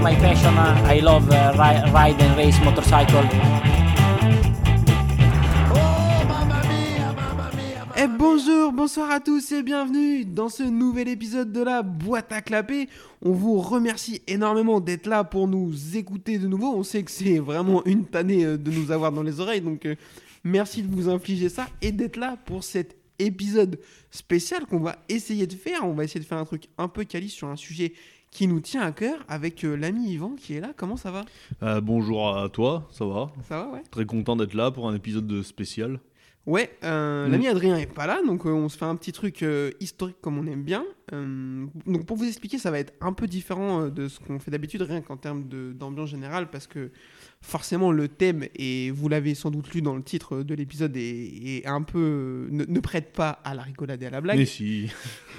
my. Uh, I love uh, ri- ride and race motorcycle. Et bonjour, bonsoir à tous et bienvenue dans ce nouvel épisode de la boîte à clapper. On vous remercie énormément d'être là pour nous écouter de nouveau. On sait que c'est vraiment une tannée euh, de nous avoir dans les oreilles, donc euh, merci de vous infliger ça et d'être là pour cet épisode spécial qu'on va essayer de faire. On va essayer de faire un truc un peu quali sur un sujet qui nous tient à cœur avec euh, l'ami Yvan qui est là. Comment ça va? Euh, bonjour à toi, ça va? Ça va, ouais Très content d'être là pour un épisode de spécial. Ouais, euh, Mm. l'ami Adrien est pas là, donc on se fait un petit truc historique comme on aime bien. Donc pour vous expliquer, ça va être un peu différent de ce qu'on fait d'habitude, rien qu'en termes d'ambiance générale, parce que forcément le thème, et vous l'avez sans doute lu dans le titre de l'épisode, est, est un peu ne, ne prête pas à la rigolade et à la blague. Mais si.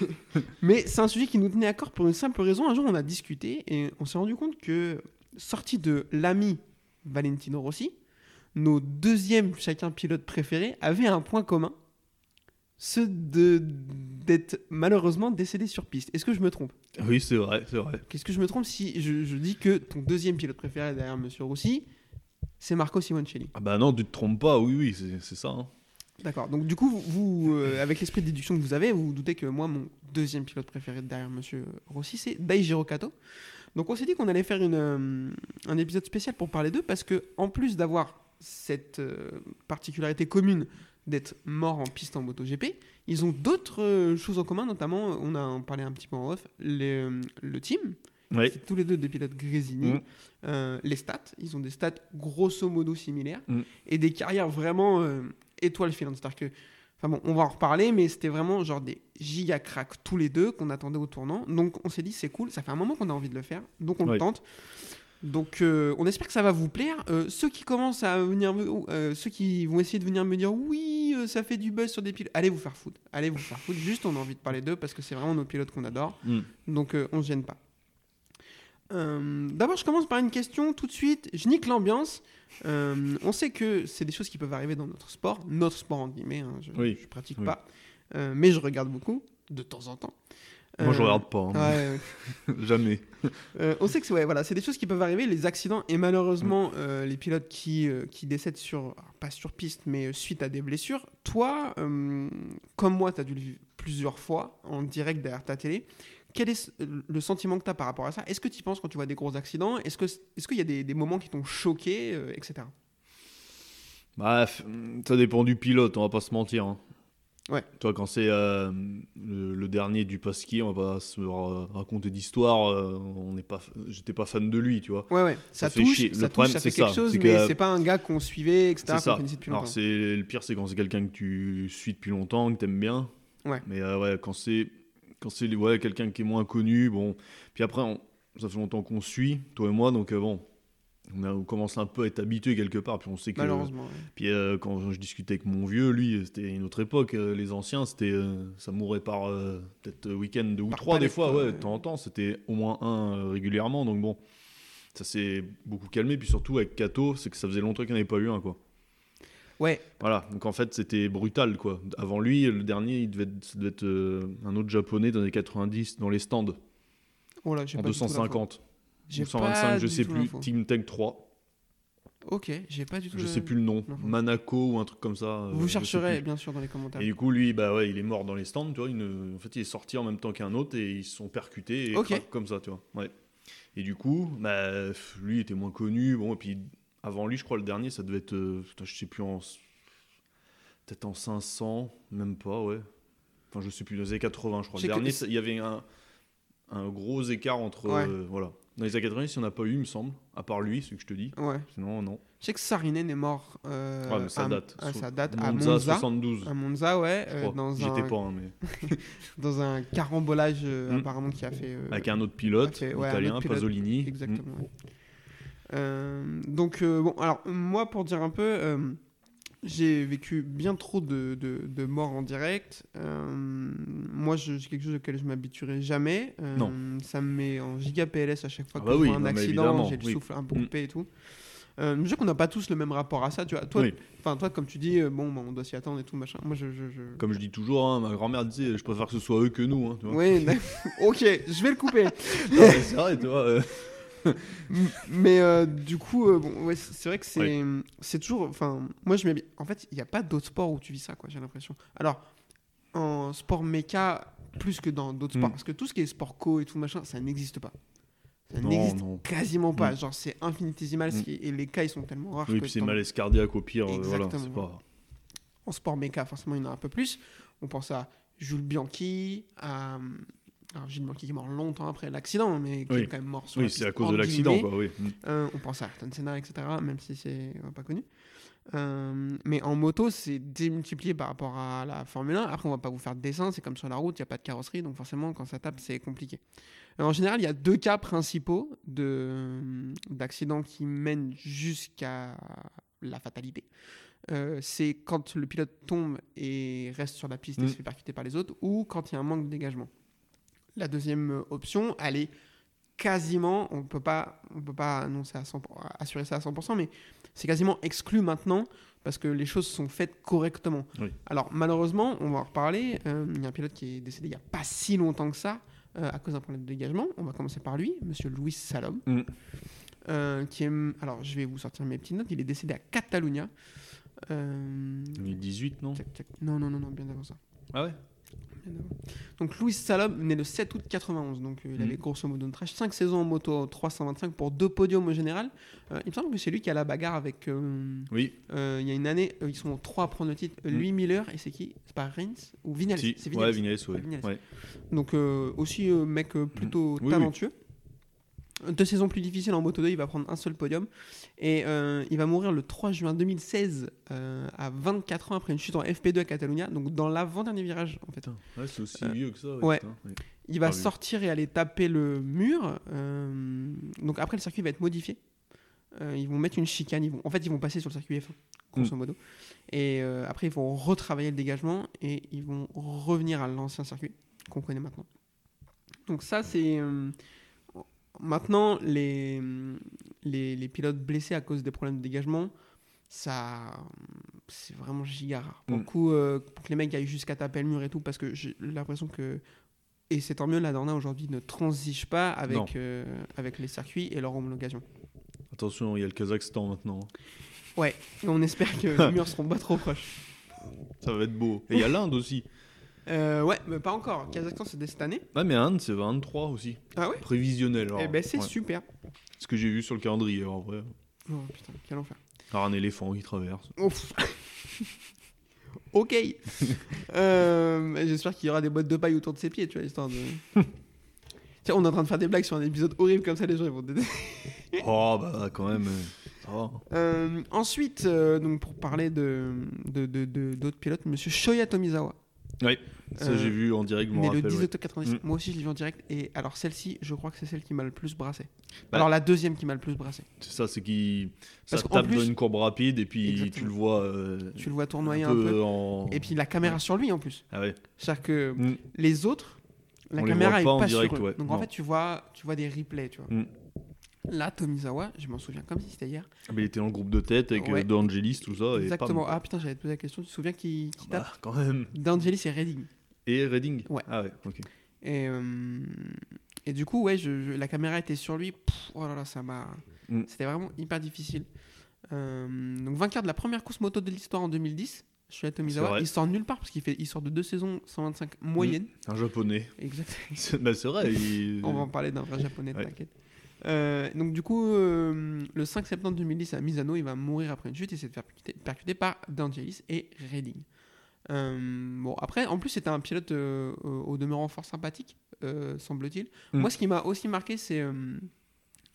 Mais c'est un sujet qui nous tenait à cœur pour une simple raison. Un jour, on a discuté et on s'est rendu compte que, sorti de l'ami Valentino Rossi, nos deuxièmes chacun pilotes préférés avaient un point commun ceux de d'être malheureusement décédés sur piste. Est-ce que je me trompe? Oui, c'est vrai, c'est vrai. Qu'est-ce que je me trompe si je, je dis que ton deuxième pilote préféré derrière Monsieur Rossi, c'est Marco Simoncelli? Ah bah non, tu te trompes pas, oui, oui, c'est ça. hein. D'accord. Donc du coup, vous, vous, euh, avec l'esprit de déduction que vous avez, vous vous doutez que moi, mon deuxième pilote préféré derrière Monsieur Rossi, c'est Daijiro Kato. Donc on s'est dit qu'on allait faire une, euh, un épisode spécial pour parler d'eux parce que en plus d'avoir cette euh, particularité commune d'être morts en piste en MotoGP, ils ont d'autres euh, choses en commun, notamment, on a en parlé un petit peu en off, les, euh, le team. Oui. C'est tous les deux des pilotes Grésini. Mm. Euh, les stats, ils ont des stats grosso modo similaires Mm. et des carrières vraiment euh, étoiles filantes. C'est-à-dire que, enfin bon, on va en reparler, mais c'était vraiment genre des giga cracks tous les deux qu'on attendait au tournant. Donc on s'est dit c'est cool, ça fait un moment qu'on a envie de le faire, donc on le tente. Donc euh, on espère que ça va vous plaire. Euh, ceux qui commencent à venir, euh, ceux qui vont essayer de venir me dire oui, ça fait du buzz sur des pilotes, allez vous faire foutre, allez vous faire foutre. Juste on a envie de parler d'eux parce que c'est vraiment nos pilotes qu'on adore. Mm. Donc on se gêne pas. D'abord, je commence par une question tout de suite. Je nique l'ambiance. On sait que c'est des choses qui peuvent arriver dans notre sport, notre sport en guillemets. hein, je, Oui. je pratique Oui. pas, mais je regarde beaucoup de temps en temps. Moi, je regarde pas, hein. ouais, ouais. jamais. Euh, on sait que c'est ouais, voilà, c'est des choses qui peuvent arriver, les accidents et malheureusement Mm. euh, les pilotes qui, euh, qui décèdent sur, pas sur piste, mais euh, suite à des blessures. Toi, comme moi, tu as dû le vivre plusieurs fois en direct derrière ta télé. Quel est le sentiment que tu as par rapport à ça? Est-ce que tu y penses quand tu vois des gros accidents? Est-ce qu'il y a des, des moments qui t'ont choqué, etc. Bref, ça dépend du pilote, on va pas se mentir. hein. Ouais. Toi, quand c'est euh, le, le dernier du Pasquier, on va pas se ra- raconter d'histoire. euh, on n'est pas, j'étais pas fan de lui, tu vois. Ouais, ouais, ça, fait touche, chier. Le ça, touche, problème, ça fait c'est quelque ça, chose, c'est mais que- c'est pas un gars qu'on suivait, etc. C'est qu'on ça. connaissait depuis Alors longtemps. c'est le pire, c'est quand c'est quelqu'un que tu suis depuis longtemps, que t'aimes bien. Ouais. Mais euh, ouais, quand c'est quand c'est ouais, quelqu'un qui est moins connu, bon. Puis après, on- ça fait longtemps qu'on suit, toi et moi, donc euh, bon, on, a- on commence un peu à être habitué quelque part. Puis on sait que. Malheureusement. Puis euh, quand je discutais avec mon vieux, lui, c'était une autre époque. euh, les anciens, c'était euh, ça mourait par peut-être week-end deux ou trois des fois, ouais, de temps en temps. C'était au moins un régulièrement, donc bon. Ça s'est beaucoup calmé, puis surtout avec Kato, c'est que ça faisait longtemps qu'il n'y en avait pas eu un, quoi. Ouais, Voilà, donc en fait c'était brutal quoi. Avant lui, le dernier, il devait être, ça devait être un autre japonais dans les 90 dans les stands oh là, en pas du tout l'info. 250 J'ai ou pas 125, je sais plus. Team Tank 3, Ok, j'ai pas du tout. je sais plus le nom. Manako ou un truc comme ça. euh, Vous chercherez bien sûr dans les commentaires. Et du coup, lui, bah ouais, il est mort dans les stands, tu vois. En fait, il est sorti en même temps qu'un autre et ils se sont percutés et comme ça, tu vois. Ouais. Et du coup, bah, lui était moins connu. Bon, et puis avant lui, je crois le dernier, ça devait être, euh, je sais plus en, peut-être en 500, même pas, ouais. Enfin, je sais plus, dans les années 80, je crois. Le dernier, il y avait un, un gros écart entre, Ouais. euh, voilà. Dans les années 90, il n'y en a pas eu, il me semble, à part lui, ce que je te dis. Ouais. Sinon, non. Je sais que Sarinen est mort. euh, Ouais, mais ça à, date. à- So- ça date à Monza, Monza. 72. À Monza, ouais. euh, dans, J'étais un, pas, hein, mais. dans un carambolage euh, Mm. apparemment qui a fait. euh, Avec un autre pilote, ouais, italien, autre pilote, Pasolini. Exactement. ouais. Euh, donc, bon, alors, moi, pour dire un peu, j'ai vécu bien trop de, de- de morts en direct. Euh, moi, je- c'est quelque chose auquel je m'habituerai jamais. Euh, Non. Ça me met en giga PLS à chaque fois Ah que bah je oui, vois un accident, j'ai le oui. souffle un peu Mm. coupé et tout. Euh, je sais qu'on n'a pas tous le même rapport à ça, tu vois. Toi, Oui. toi, comme tu dis, euh, bon, bah, on doit s'y attendre et tout machin. Moi, je, je, je- Comme je dis toujours, hein, ma grand-mère disait, je préfère que ce soit eux que nous. hein, tu vois. D'accord. ok, je vais le couper. C'est vrai, tu vois. Mais euh, du coup, euh, bon, ouais, c'est vrai que c'est c'est toujours. Enfin, moi, je. En fait, il n'y a pas d'autres sports où tu vis ça, quoi. J'ai l'impression. Alors, en sport méca, plus que dans d'autres sports, Mm. parce que tout ce qui est sport co et tout machin, ça n'existe pas. Ça n'existe quasiment pas. Mm. Genre, c'est infinitésimal Mm. qui- et les cas ils sont tellement rares Oui, que puis c'est malaise cardiaque au pire. euh, Voilà, Exactement. c'est pas. en sport méca, forcément, il y en a un peu plus. On pense à Jules Bianchi, à. Alors, Jules Bianchi qui est mort longtemps après l'accident, mais qui Oui. est quand même mort sur Oui, c'est à cause de l'accident, quoi. Oui. Mm. Euh, on pense à Ayrton Senna, etc., même si c'est euh, pas connu. Euh, mais en moto, c'est démultiplié par rapport à la Formule 1. Après, on va pas vous faire de dessin, c'est comme sur la route, il n'y a pas de carrosserie, donc forcément, quand ça tape, c'est compliqué. En général, il y a deux cas principaux de- d'accidents qui mènent jusqu'à la fatalité. Euh, c'est quand le pilote tombe et reste sur la piste et Mm. se fait percuter par les autres, ou quand il y a un manque de dégagement. La deuxième euh, option, elle est quasiment, on peut pas, on peut pas annoncer à 100 assurer ça à 100%, mais c'est quasiment exclu maintenant parce que les choses sont faites correctement. Oui. Alors malheureusement, on va en reparler. euh, il y a un pilote qui est décédé il y a pas si longtemps que ça euh, à cause d'un problème de dégagement. On va commencer par lui, Monsieur Louis Salom, Mm. euh, qui est, alors je vais vous sortir mes petites notes. Il est décédé à Catalunya. Euh, 2018, non? Non, non, non, non, bien avant ça. Ah ouais? Donc Louis Salom, né le 7 août 91, donc euh, il Mhm. avait grosso modo une trash, 5 saisons en moto 325 pour deux podiums au général. Euh, il me semble que c'est lui qui a la bagarre avec... euh, Oui, euh, il y a une année, ils sont trois à prendre le titre. Mhm. Lui, Miller, et c'est qui? C'est pas Rins Ou Vinales? Si. C'est Ouais, Vinales. Ouais. Vignales. ouais. Donc aussi mec plutôt Oui, oui. Deux saisons plus difficiles en Moto 2, il va prendre un seul podium. Et euh, il va mourir le 3 juin 2016 euh, à 24 ans après une chute en FP2 à Catalunya, donc dans l'avant-dernier virage en fait. Ouais, c'est aussi Euh, vieux que ça. ouais. putain, ouais. Il va Ah sortir et aller taper le mur. euh, donc après, le circuit va être modifié. Ils vont mettre une chicane. Ils vont, en fait, ils vont passer sur le circuit F1, grosso modo. Et après, ils vont retravailler le dégagement et ils vont revenir à l'ancien circuit qu'on connaît maintenant. Donc ça, c'est... maintenant, les, les, les pilotes blessés à cause des problèmes de dégagement, ça... C'est vraiment giga rare. Pour Mm. le coup, euh, pour que les mecs aillent jusqu'à taper le mur et tout, parce que j'ai l'impression que et c'est tant mieux, la Dorna aujourd'hui ne transige pas avec, euh, avec les circuits et leur homologation. Attention, il y a le Kazakhstan maintenant. Ouais, et on espère que les murs seront pas trop proches. Ça va être beau. Et il y a l'Inde aussi. Euh, ouais, mais pas encore. Kazakhstan, c'est dès cette année. Ah, mais Inde, c'est 23 aussi. Ah ouais Prévisionnel. Alors, Eh ben, c'est ouais. super. Ce que j'ai vu sur le calendrier, en vrai. Oh putain, quel enfer. Alors, un éléphant qui traverse. Ouf. ok. Euh, J'espère qu'il y aura des boîtes de paille autour de ses pieds, tu vois, histoire de. Tiens, on est en train de faire des blagues sur un épisode horrible comme ça, les gens ils vont détester. Oh, bah, quand même. euh, Ça va. Euh, ensuite, euh, donc pour parler de de- de- de- d'autres pilotes, monsieur Shoya Tomizawa. Ouais, ça Euh, j'ai vu en direct, né le rappelle. 10 ouais. octobre 97. Mm. Moi aussi, je l'ai vu en direct. Et alors, celle-ci, je crois que c'est celle qui m'a le plus brassé. Bah, alors, la deuxième qui m'a le plus brassé. C'est ça, c'est qu'il ça Parce qu'en tape plus- dans une courbe rapide et puis Exactement. tu le vois euh, Tu le vois tournoyer un un peu, en. Et puis la caméra sur lui en plus. Ah ouais. C'est-à-dire que Mm. les autres, la On les caméra est pas direct, sur eux. ouais. Donc en fait, tu vois, tu vois des replays, tu vois. Mm. Là, Tomizawa, je m'en souviens comme si c'était hier. Ah, mais il était dans le groupe de tête avec Ouais. euh, De Angelis, tout ça. Et Exactement. pam. Ah putain, j'allais te poser la question. Tu te souviens qui, qui tape Bah, quand même. D'Angelis et Redding. Et Redding Ouais. Ah ouais, ok. Et, euh, et du coup, ouais, je- je- la caméra était sur lui. Pff, oh là là, ça m'a. Mm. C'était vraiment hyper difficile. Euh, donc, vainqueur de la première course moto de l'histoire en 2010. Je suis à Tomizawa. Il sort nulle part parce qu'il fait, il sort de deux saisons 125 moyenne. Un japonais. Exact. C'est bah, c'est vrai. il- On va en parler d'un vrai japonais, Ouais. t'inquiète. Euh, donc du coup, euh, le 5 septembre 2010 à Misano, il va mourir après une chute et s'est fait percuter, percuté par D'Angelis et Redding. Euh, bon, après, en plus, c'était un pilote au demeurant fort sympathique, semble-t-il. Mm. Moi, ce qui m'a aussi marqué, c'est...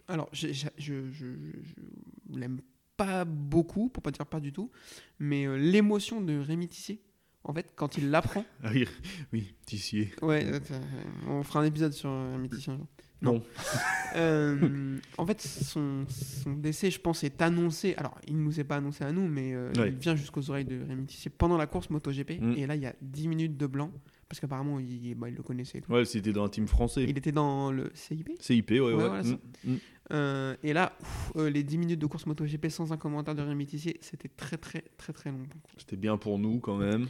alors, je, je, je, je- je l'aime pas beaucoup, pour pas dire pas du tout, mais l'émotion de Rémi Tissier, en fait, quand il l'apprend... Ah oui, oui, Tissier. Ouais, on fera un épisode sur Rémi Tissier un jour. Non. Euh, en fait, son, son décès, je pense, est annoncé. Alors, il ne nous est pas annoncé à nous, mais euh, Ouais. il vient jusqu'aux oreilles de Rémi Tissier pendant la course MotoGP. Mm. Et là, il y a 10 minutes de blanc, parce qu'apparemment, il, bah, il le connaissait. tout. Ouais, c'était dans un team français. Il était dans le CIP. CIP, ouais, ouais. voilà. Mm, mm. Euh, et là, ouf, les 10 minutes de course MotoGP sans un commentaire de Rémi Tissier, c'était très, très, très, très long. C'était bien pour nous quand même.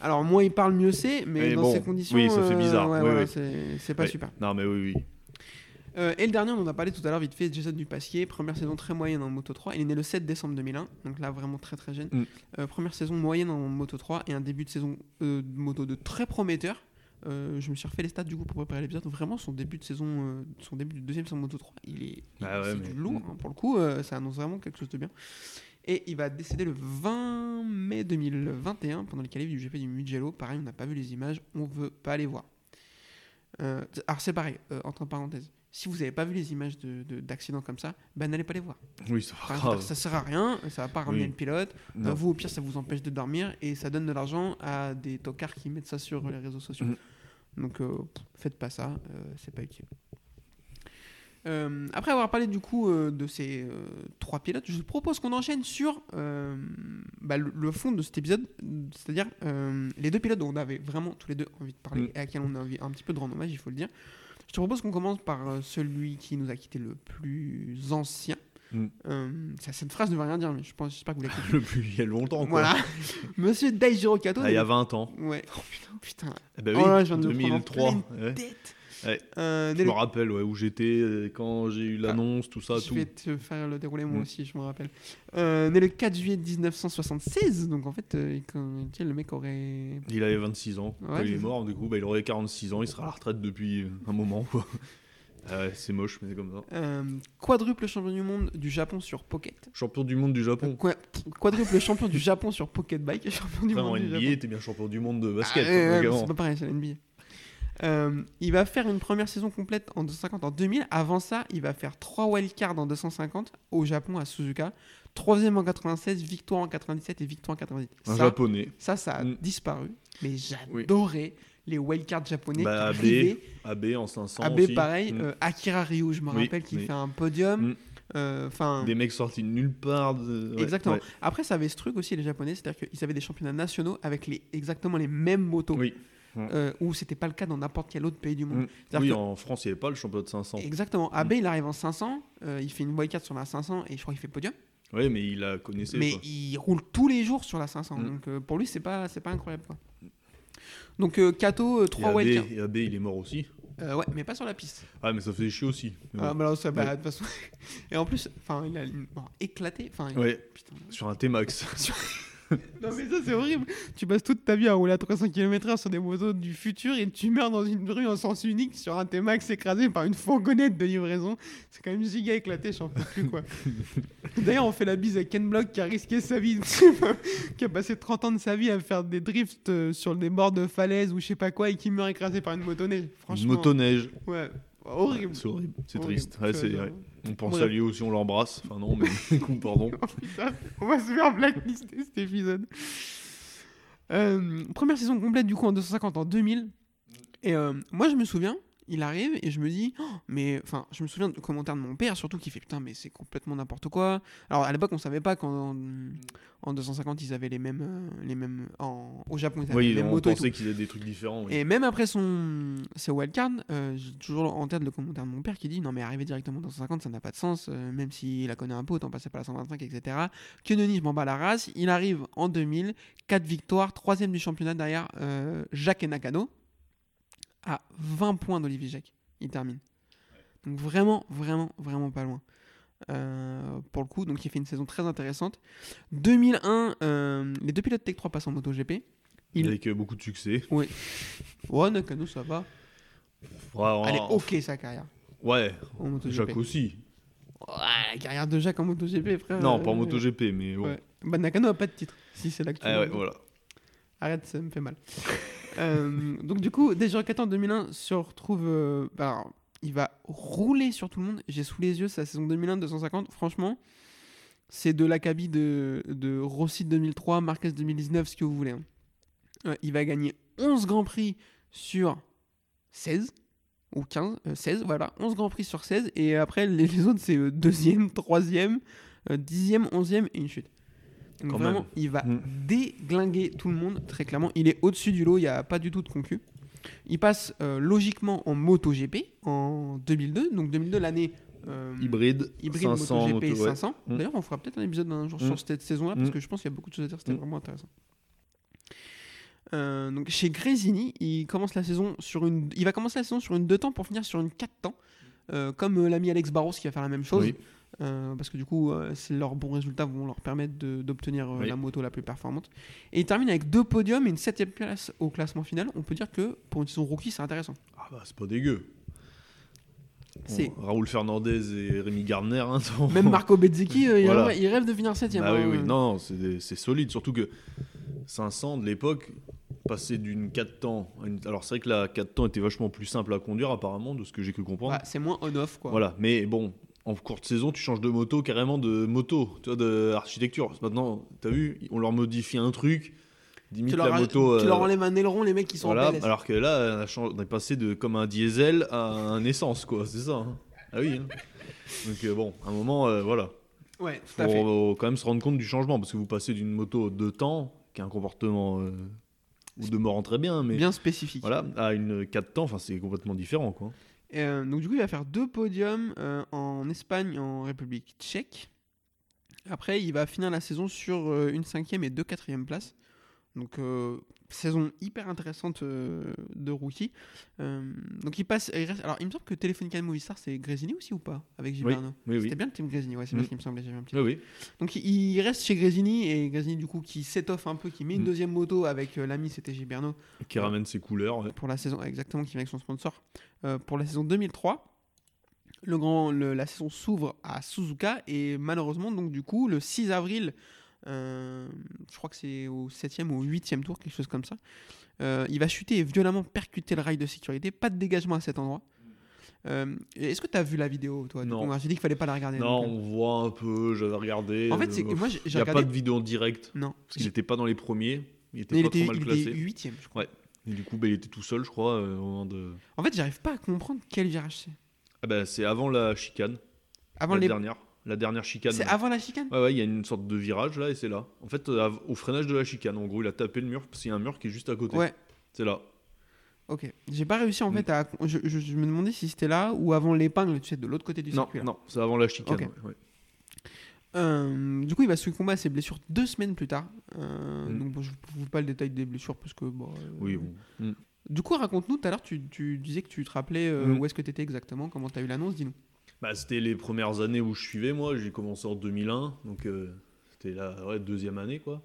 Alors, moins il parle, mieux c'est, mais Mais dans bon, ces conditions, oui, ça fait bizarre. ouais, voilà, c'est pas super. Non, mais oui, oui. Euh, et le dernier, on en a parlé tout à l'heure vite fait, Jason Dupasquier, première saison très moyenne en Moto 3. Il est né le 7 décembre 2001, donc là vraiment très très jeune. Mm. Euh, première saison moyenne en Moto 3 et un début de saison euh, de Moto 2 très prometteur. Je me suis refait les stats du coup pour préparer l'épisode. Vraiment, son début de saison, son début de deuxième saison Moto 3, il est, Ah ouais, mais- du lourd hein, pour le coup. ça annonce vraiment quelque chose de bien. Et il va décéder le 20 mai 2021 pendant les qualifs du GP du Mugello. Pareil, on n'a pas vu les images, on veut pas les voir. Alors c'est pareil, entre parenthèses. Si vous n'avez pas vu les images de- de- d'accidents comme ça, bah, n'allez pas les voir. Oui, c'est Enfin, ça sert à rien, ça va pas ramener Oui. le pilote. Non. Euh, vous, au pire, ça vous empêche de dormir et ça donne de l'argent à des tocards qui mettent ça sur les réseaux sociaux. Mhm. Donc, euh, faites pas ça, euh, c'est pas utile. Euh, après avoir parlé du coup euh, de ces trois pilotes, je propose qu'on enchaîne sur bah, le, le fond de cet épisode, c'est-à-dire les deux pilotes dont on avait vraiment tous les deux envie de parler Mm. et à qui on a envie un petit peu de rendre hommage, il faut le dire. Je te propose qu'on commence par euh, celui qui nous a quitté le plus ancien. Mm. Euh, ça- cette phrase ne veut rien dire, mais je pense, j'espère que vous l'avez. Le plus il y a longtemps, quoi. Voilà, Monsieur Daijiro Kato. Ah, il y a 20 ans. Ouais. putain. Eh ben Oh là, je viens de me prendre en 2003. pleine ouais. Tête. Ouais. Euh, Je me le- rappelle ouais, où j'étais euh, quand j'ai eu l'annonce, tout ça, je tout. vais te faire le déroulé moi Mm. aussi, je me rappelle. Euh, né le 4 juillet 1976, donc en fait, euh, quand, tiens, le mec aurait. Il avait 26 ans. Ouais, Quand il est mort, du coup, bah, il aurait 46 ans. Il sera à la retraite depuis euh, un moment, quoi. Ah c'est moche, mais c'est comme ça. euh, quadruple champion du monde du Japon sur Pocket. Champion du monde du Japon. Quadruple champion du Japon sur Pocket Bike et champion du Après, en monde du NBA, Japon. t'es bien champion du monde de basket. Ah, ouais, donc, ouais, c'est pas pareil, c'est la NBA. Euh, il va faire une première saison complète en 250 en 2000. Avant ça, il va faire 3 wildcards en 250 au Japon à Suzuka. Troisième en 96, victoire en 97 et victoire en 98. Un ça, japonais. ça, ça a Mm. disparu. Mais Oui. j'adorais les wildcards japonais Bah, AB. AB en 500 AB, aussi. pareil. Mm. euh, Akira Ryu, je me Oui, rappelle, qui oui. fait un podium. Mm. Euh, Des mecs sortis de nulle part. de- ouais, exactement. ouais. Après, ça avait ce truc aussi, les japonais, c'est-à-dire qu'ils avaient des championnats nationaux avec les, exactement les mêmes motos. Oui. Euh, où c'était pas le cas dans n'importe quel autre pays du monde. Mm. Oui, que- en France, il n'y avait pas le championnat de 500. Exactement. AB, il arrive en 500, euh, il fait une wildcard sur la 500 et je crois qu'il fait podium. Oui, mais il la connaissait. mais quoi. il roule tous les jours sur la 500. Mm. Donc euh, pour lui, c'est pas, c'est pas incroyable. Quoi. Donc euh, Kato, euh, Et 3 AB, wildcards. et AB, il est mort aussi. Euh, ouais, mais pas sur la piste. Ah, mais ça faisait chier aussi. Mais Ah, bon. bah alors, ça, bah, Ouais. de toute façon. et en plus, enfin, il a bon, éclaté. Enfin, il- Ouais, putain. sur un T-Max. Non mais ça c'est horrible. Tu passes toute ta vie à rouler à 300 km/h sur des motos du futur et tu meurs dans une rue en sens unique sur un T-Max écrasé par une fourgonnette de livraison. C'est quand même giga éclaté, j'en peux plus quoi. D'ailleurs on fait la bise à Ken Block qui a risqué sa vie, qui a passé 30 ans de sa vie à faire des drifts euh, sur des bords de falaise ou je sais pas quoi et qui meurt écrasé par une motoneige. Une motoneige. Ouais, horrible. C'est horrible, c'est triste. Ouais, c'est-. On pense à lui aussi, on l'embrasse. Enfin non, mais pardon. Oh, putain, on va se faire blacklister cet épisode. Euh, première saison complète du coup en 250 en 2000. Et euh, moi je me souviens, il arrive et je me dis, Oh, mais enfin, je me souviens de commentaires de mon père surtout qui fait putain, mais c'est complètement n'importe quoi. Alors à l'époque on savait pas qu'en en 250 ils avaient les mêmes, euh, les mêmes en, au Japon ils avaient Oui, les mêmes on motos pensait qu'ils avaient des trucs différents. oui. Et même après son ses wildcards, euh, j'ai toujours en tête le commentaire de mon père qui dit non mais arriver directement dans 150 ça n'a pas de sens, euh, même s'il la connaît un peu, autant passer par la 125, etc. Kenoni, je m'en bats la race. Il arrive en 2000, 4 victoires, 3 du championnat derrière euh, Jacques et Nakano, à 20 points d'Olivier Jacques. Il termine. Donc vraiment, vraiment, vraiment pas loin. Euh, pour le coup, donc il fait une saison très intéressante. 2001, euh, les deux pilotes Tech 3 passent en MotoGP. il- Avec euh, beaucoup de succès. Ouais, Nakano, ça va. Elle est ok sa carrière ouais. Jacques aussi. Ouais, la carrière de Jacques en MotoGP, frère. Non, pas en MotoGP, mais bon. Ouais. Bah, Nakano a pas de titre. Si c'est là que tu Ah ouais, voilà. Arrête, ça me fait mal. Euh, donc du coup, déjà en 2001 se retrouve... euh, bah, il va rouler sur tout le monde. J'ai sous les yeux sa saison 2001 250. Franchement, c'est de l'acabit de, de Rossi 2003, Marquez 2019, ce que vous voulez. hein. Euh, il va gagner 11 Grands Prix sur 16 ou 15, euh, 16, voilà, 11 Grands Prix sur 16. Et après, les, autres, c'est euh, deuxième, troisième, euh, dixième, onzième et une chute. Quand vraiment, même. il va Mm. déglinguer tout le monde, très clairement. Il est au-dessus du lot, il n'y a pas du tout de concu. Il passe euh, logiquement en MotoGP en 2002. Donc 2002, l'année euh, Hybride, hybride 500 MotoGP moto, ouais. 500. Mm. D'ailleurs, on fera peut-être un épisode un jour Mm. sur cette saison-là, parce que je pense qu'il y a beaucoup de choses à dire, c'était vraiment intéressant. Euh, donc chez Grésini, il commence la saison sur une, il va commencer la saison sur une 2 temps pour finir sur une 4 temps. euh, comme l'ami Alex Barros qui va faire la même chose. Oui. Euh, parce que du coup, euh, c'est leurs bons résultats vont leur permettre d'obtenir euh, Oui. la moto la plus performante. Et il termine avec deux podiums et une septième place au classement final. On peut dire que pour une saison rookie, c'est intéressant. Ah bah, c'est pas dégueu. Bon, C'est- Raoul Fernandez et Rémi Gardner. hein, sont- Même Marco Bezzecchi, euh, il, Voilà. rêve, il rêve de finir septième. Bah oui, hein. oui. Non, non, c'est solide. Surtout que 500 de l'époque, passer d'une 4 temps. à une- Alors, c'est vrai que la 4 temps était vachement plus simple à conduire, apparemment, de ce que j'ai cru comprendre. Ouais, c'est moins on-off quoi. Voilà, mais bon, en courte saison, tu changes de moto, carrément de moto, tu vois, d'architecture. Maintenant, t'as vu, on leur modifie un truc, limite Tu la leur, moto. tu euh, leur enlèves un aileron, les mecs qui sont voilà, en PLS. alors que là, on est passé de comme un diesel à un essence, quoi, c'est ça. hein. Ah oui. hein. Donc euh, bon, à un moment, euh, voilà, Ouais, tout faut à fait. quand même se rendre compte du changement, parce que vous passez d'une moto de temps, qui a un comportement euh, ou de mort très bien, mais Bien spécifique. voilà, à une 4 temps, enfin c'est complètement différent, quoi. Euh, donc du coup, il va faire deux podiums euh, en Espagne, en République tchèque. Après, il va finir la saison sur euh, une cinquième et deux quatrièmes places. Donc euh, saison hyper intéressante euh, de rookie. Euh, donc il passe. il reste- alors il me semble que Telefonica Movistar c'est Grésini aussi ou pas avec Gilberno. Oui, oui. C'était bien le team Grésini, ouais, c'est bien Mm. ce qui me semblait. un petit Oui, donc il- reste chez Grésini et Grésini du coup qui s'étoffe un peu, qui met une Mm. deuxième moto avec l'ami c'était Gilberno Qui ramène ses couleurs. ouais. pour la saison exactement qui vient avec son sponsor pour la saison 2003. Le grand, le- la saison s'ouvre à Suzuka et malheureusement donc du coup le 6 avril, euh, je crois que c'est au 7e ou au 8e tour quelque chose comme ça, euh, il va chuter et violemment percuter le rail de sécurité. Pas de dégagement à cet endroit. Euh, Est-ce que tu as vu la vidéo toi Non. J'ai dit qu'il fallait pas la regarder. Non, donc, on voit un peu, j'avais regardé. En fait, c'est moi j'ai Il j'ai n'y a regardé. pas de vidéo en direct, Non. parce qu'il n'était pas dans les premiers. Il était Mais il pas était, trop mal il classé. était 8 je crois. Ouais. Et du coup, bah, il était tout seul, je crois, au moment de. En fait, j'arrive pas à comprendre quel virage c'est. Ah bah, c'est avant la chicane. Avant la les. dernière. La dernière chicane. C'est avant la chicane? Ouais, ouais, il y a une sorte de virage là et c'est là. En fait, euh, au freinage de la chicane, en gros, il a tapé le mur parce qu'il y a un mur qui est juste à côté. Ouais. C'est là. Ok. J'ai pas réussi en Mm. fait à. Je, je- je me demandais si c'était là ou avant l'épingle, tu sais, de l'autre côté du Non, circuit. là. non, c'est avant la chicane. Ok. ouais, ouais. Euh, du coup, il va succomber à ses blessures deux semaines plus tard. Euh, Mm. Donc, bon, je ne vous pas le détail des blessures parce que. bon, euh, Oui, bon. Mm. Du coup, raconte-nous, tout à l'heure, tu, tu disais que tu te rappelais euh, Mm. où est-ce que tu étais exactement, comment tu as eu l'annonce, dis-nous. Bah, c'était les premières années où je suivais, moi. J'ai commencé en 2001, donc euh, c'était la ouais, deuxième année, quoi.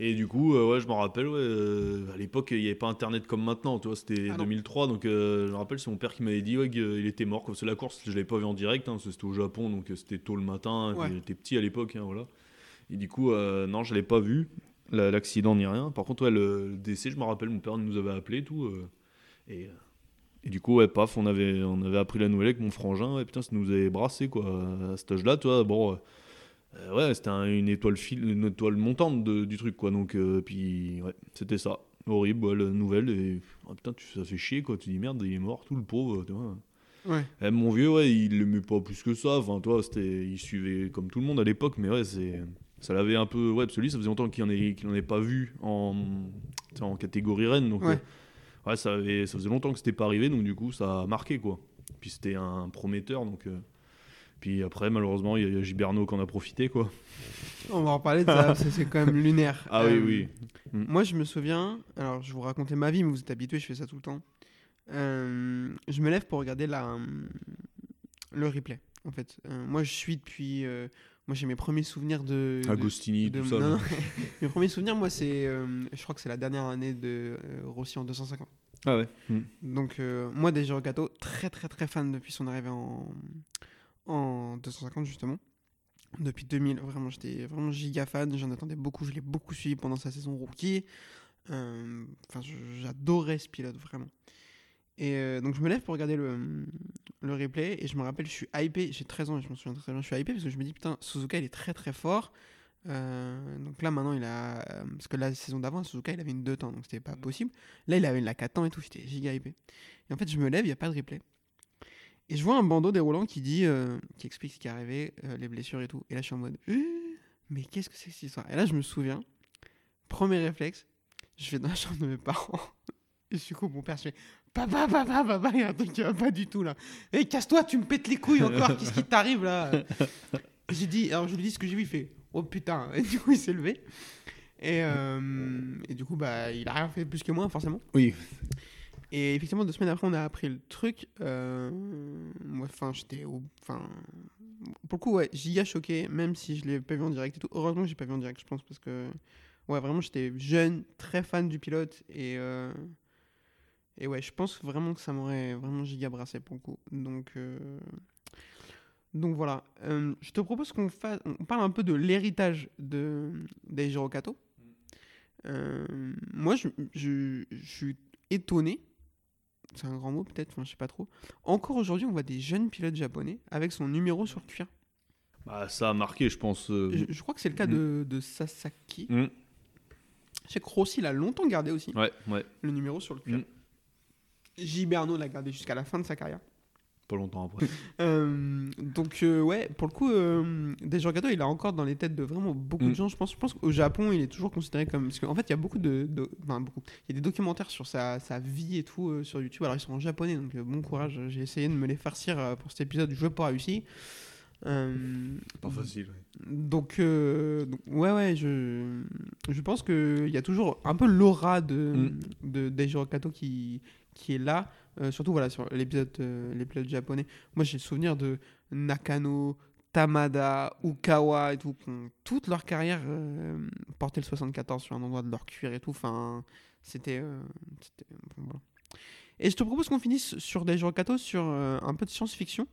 Et du coup, euh, ouais, je m'en rappelle, ouais, euh, à l'époque, il n'y avait pas Internet comme maintenant, tu vois, c'était Ah non. 2003, donc euh, je me rappelle, c'est mon père qui m'avait dit ouais, qu'il était mort, comme c'est la course, je l'avais pas vu en direct, hein, parce que c'était au Japon, donc c'était tôt le matin, Ouais. j'étais petit à l'époque, hein, voilà. Et du coup, non, je l'ai pas vu, la- l'accident ni rien. Par contre, ouais, le, décès, je me rappelle, mon père nous avait appelé, tout. et, et du coup, ouais, paf, on avait, on avait appris la nouvelle avec mon frangin, ouais, putain, ça nous avait brassé, quoi, à cet âge-là, tu vois, bon. euh, euh, ouais, c'était un- une étoile fil, une étoile montante de- du truc, quoi. Donc, euh, puis, ouais, c'était ça. Horrible, ouais, la nouvelle. Et ah, putain, tu, ça fait chier, quoi. Tu dis merde, il est mort, tout le pauvre, tu vois. Ouais. Eh, mon vieux, ouais, il l'aimait pas plus que ça. Enfin, toi, c'était, il suivait comme tout le monde à l'époque, mais ouais, c'est, ça l'avait un peu, ouais, parce que lui, ça faisait longtemps qu'il en ait, ait pas vu en, en catégorie reine, donc Ouais. Ouais, ça avait, ça faisait longtemps que c'était pas arrivé, donc du coup, ça a marqué, quoi. Puis c'était un prometteur, donc. euh, puis après, malheureusement, il y a Giberno qui en a profité, quoi. On va en parler de ça, parce que c'est quand même lunaire. Ah Euh, oui, oui. Moi, je me souviens, alors je vous raconter ma vie, mais vous êtes habitués, je fais ça tout le temps. Euh, je me lève pour regarder la, le replay, en fait. Euh, moi, je suis depuis. Moi, j'ai mes premiers souvenirs de. Agostini, de- tout ça. non, là. non. mes premiers souvenirs, moi, c'est. euh, je crois que c'est la dernière année de euh, Rossi en 250. Ah ouais. Donc, euh, moi, déjà Gato, très, très, très fan depuis son arrivée en, en 250, justement. Depuis 2000, vraiment, j'étais vraiment giga fan. J'en attendais beaucoup. Je l'ai beaucoup suivi pendant sa saison rookie. Enfin, j'adorais ce pilote, vraiment. Et donc, je me lève pour regarder le, le replay. Et je me rappelle, je suis hypé. J'ai 13 ans et je me souviens très bien. Je suis hypé parce que je me dis, putain, Suzuka, il est très, très fort. Euh, donc là, maintenant, il a. euh, Parce que la saison d'avant, Suzuka, il avait une 2 temps, donc c'était pas possible. Là, il avait la 4 temps et tout. J'étais giga hypé. Et en fait, je me lève, il n'y a pas de replay. Et je vois un bandeau déroulant qui dit, euh, qui explique ce qui est arrivé, euh, les blessures et tout. Et là, je suis en mode, mais qu'est-ce que c'est que cette histoire? Et là, je me souviens, premier réflexe, je vais dans la chambre de mes parents. Et du coup, mon père, je fais, papa, papa, papa, il y a un truc qui va pas du tout là. Hé, casse-toi, tu me pètes les couilles encore, qu'est-ce qui t'arrive là? J'ai dit, alors je lui dis ce que j'ai vu, il fait, oh putain. Et du coup, il s'est levé. Et, euh, et du coup, bah, il a rien fait plus que moi, forcément. Oui. Et effectivement, deux semaines après, on a appris le truc. Euh, moi, enfin, j'étais. au- Enfin. Pour le coup, ouais, j'y ai choqué, même si je l'ai pas vu en direct et tout. Heureusement que j'ai pas vu en direct, je pense, parce que. Ouais, vraiment, j'étais jeune, très fan du pilote. Et. euh, Et ouais, je pense vraiment que ça m'aurait vraiment giga brassé pour le coup. Donc. euh, Donc voilà. Euh, je te propose qu'on fasse. On parle un peu de l'héritage de d'Eijiro Kato. Euh, moi, je, je, je suis étonné. C'est un grand mot peut-être, enfin je sais pas trop. Encore aujourd'hui, on voit des jeunes pilotes japonais avec son numéro sur le cuir. Bah, ça a marqué, je pense. Je, je crois que c'est le cas de, de Sasaki. mm. Je sais que Rossi l'a longtemps gardé aussi, Ouais, ouais. le numéro sur le cuir. Mm. Gilberno l'a gardé jusqu'à la fin de sa carrière. Pas longtemps après. Euh, donc euh, ouais, pour le coup, euh, il est encore dans les têtes de vraiment beaucoup de Mm. gens. Je pense, je pense qu'au Japon, il est toujours considéré comme parce qu'en fait, il y a beaucoup de, de- enfin beaucoup, il y a des documentaires sur sa, sa vie et tout euh, sur YouTube. Alors ils sont en japonais, donc bon courage. J'ai essayé de me les farcir pour cet épisode, je n'ai pas réussi. Euh, Pas facile. ouais. donc, euh, donc, ouais, ouais, je, je pense qu'il y a toujours un peu l'aura de, Mm. de qui, qui est là, euh, surtout voilà, sur l'épisode euh, japonais. Moi, j'ai le souvenir de Nakano, Tamada, Ukawa et tout, qui ont toute leur carrière euh, porté le 74 sur un endroit de leur cuir et tout. Enfin, c'était. euh. Et je te propose qu'on finisse sur Deijiro Kato sur euh, un peu de science-fiction.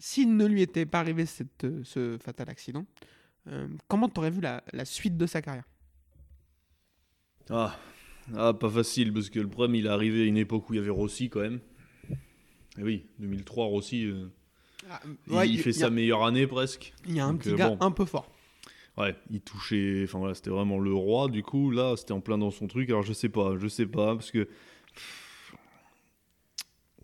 S'il ne lui était pas arrivé cette, ce fatal accident, comment t'aurais vu la, la suite de sa carrière? Ah. Ah, pas facile, parce que le problème, il est arrivé à une époque où il y avait Rossi quand même. Et oui, 2003, Rossi, euh, il, il fait sa meilleure année presque. Il y a un Donc, petit euh, gars bon. un peu fort. Ouais, il touchait. Enfin voilà, c'était vraiment le roi. Du coup, là, c'était en plein dans son truc. Alors je sais pas, je sais pas, parce que.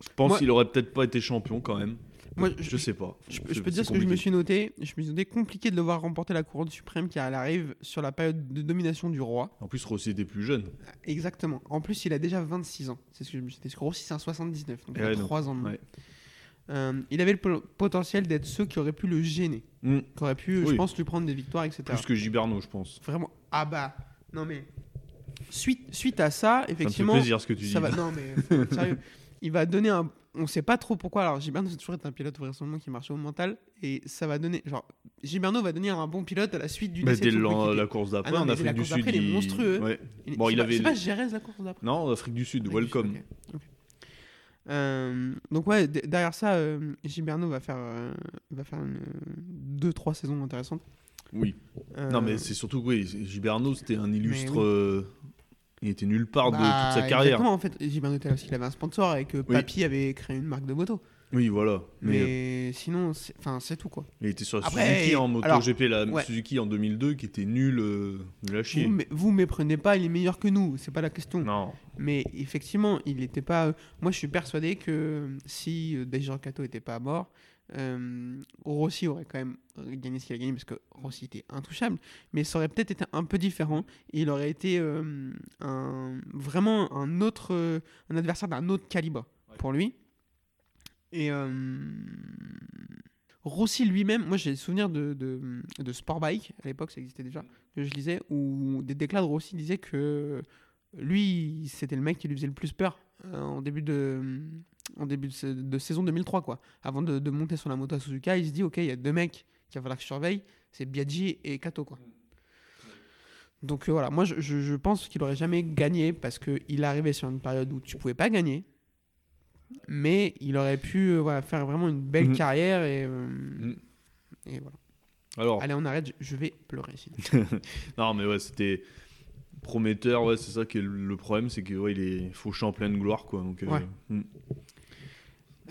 Je pense qu'il aurait peut-être pas été champion quand même. Moi, je, je, sais pas. je, peux te dire ce que je me suis noté. Je me suis noté compliqué de le voir remporter la couronne suprême qui elle arrive sur la période de domination du roi. En plus, Rossi était plus jeune. Exactement. En plus, il a déjà 26 ans. C'est ce que je me suis dit. Parce que Rossi, c'est un 79. Donc il a donc, 3 ans de moins. ouais. Euh, il avait le po- potentiel d'être ceux qui auraient pu le gêner. Hmm. Qui auraient pu, je pense, lui prendre des victoires, etc. Plus que Giberno, je pense. Vraiment. Ah bah. Non mais. Suite, suite à ça, Ça me fait effectivement. plaisir ce que tu dis. Ça va, non, mais être sérieux. Il va donner un. On sait pas trop pourquoi. Alors, Gilberno, c'est toujours été un pilote vraisemblablement qui marchait au mental. Et ça va donner. Genre, Gilberno va devenir un bon pilote à la suite du Bah, dès la, course d'après, Ah en Afrique la du course Sud. d'après, il est monstrueux. Ouais. Il- Bon, il pas- avait- C'est pas Jerez la course d'après. Non, Afrique du Sud, welcome. Euh, donc ouais, derrière ça, euh, Gilberno va faire, euh, va faire une, deux, trois saisons intéressantes. Oui. Euh, Non, mais c'est surtout que oui, Giberno, c'était un illustre. oui. Euh, il était nulle part de bah, toute sa carrière. Exactement, en fait, Gilberno était là aussi, il avait un sponsor et que. Papy avait créé une marque de moto. Oui, voilà. Mais, Mais, sinon, c'est- enfin, c'est tout quoi. il était sur la Après, Suzuki en moto alors, GP, la ouais. Suzuki en 2002, qui était nul, euh, nul à chier. Vous, vous méprenez pas, il est meilleur que nous, c'est pas la question. Non. Mais effectivement, il n'était pas. euh, Moi, je suis persuadé que euh, si euh, Deijiro Kato n'était pas mort, euh, Rossi aurait quand même gagné ce qu'il a gagné parce que Rossi était intouchable. Mais ça aurait peut-être été un peu différent. Et il aurait été euh, un, vraiment un autre, euh, un adversaire d'un autre calibre pour lui. Et Rossi lui-même, moi j'ai des souvenirs de, de, de Sport Bike, à l'époque ça existait déjà, que je lisais, où des déclats de Rossi disaient que lui, c'était le mec qui lui faisait le plus peur en début de, en début de, sa- de saison 2003, quoi. Avant de, de monter sur la moto à Suzuka, il se dit, ok, il y a deux mecs qu'il va falloir que je surveille, c'est Biaggi et Kato, quoi. Donc euh, voilà, moi je, pense qu'il aurait jamais gagné parce qu'il est arrivé sur une période où tu pouvais pas gagner, mais il aurait pu euh, voilà, faire vraiment une belle Mhm. carrière et, euh, Mhm. et voilà. Alors, Allez, on arrête, je, vais pleurer sinon. non, mais ouais, c'était prometteur, ouais, c'est ça qui est le problème, c'est que ouais, il est fauché en pleine gloire, quoi. Donc, euh, Ouais. hmm.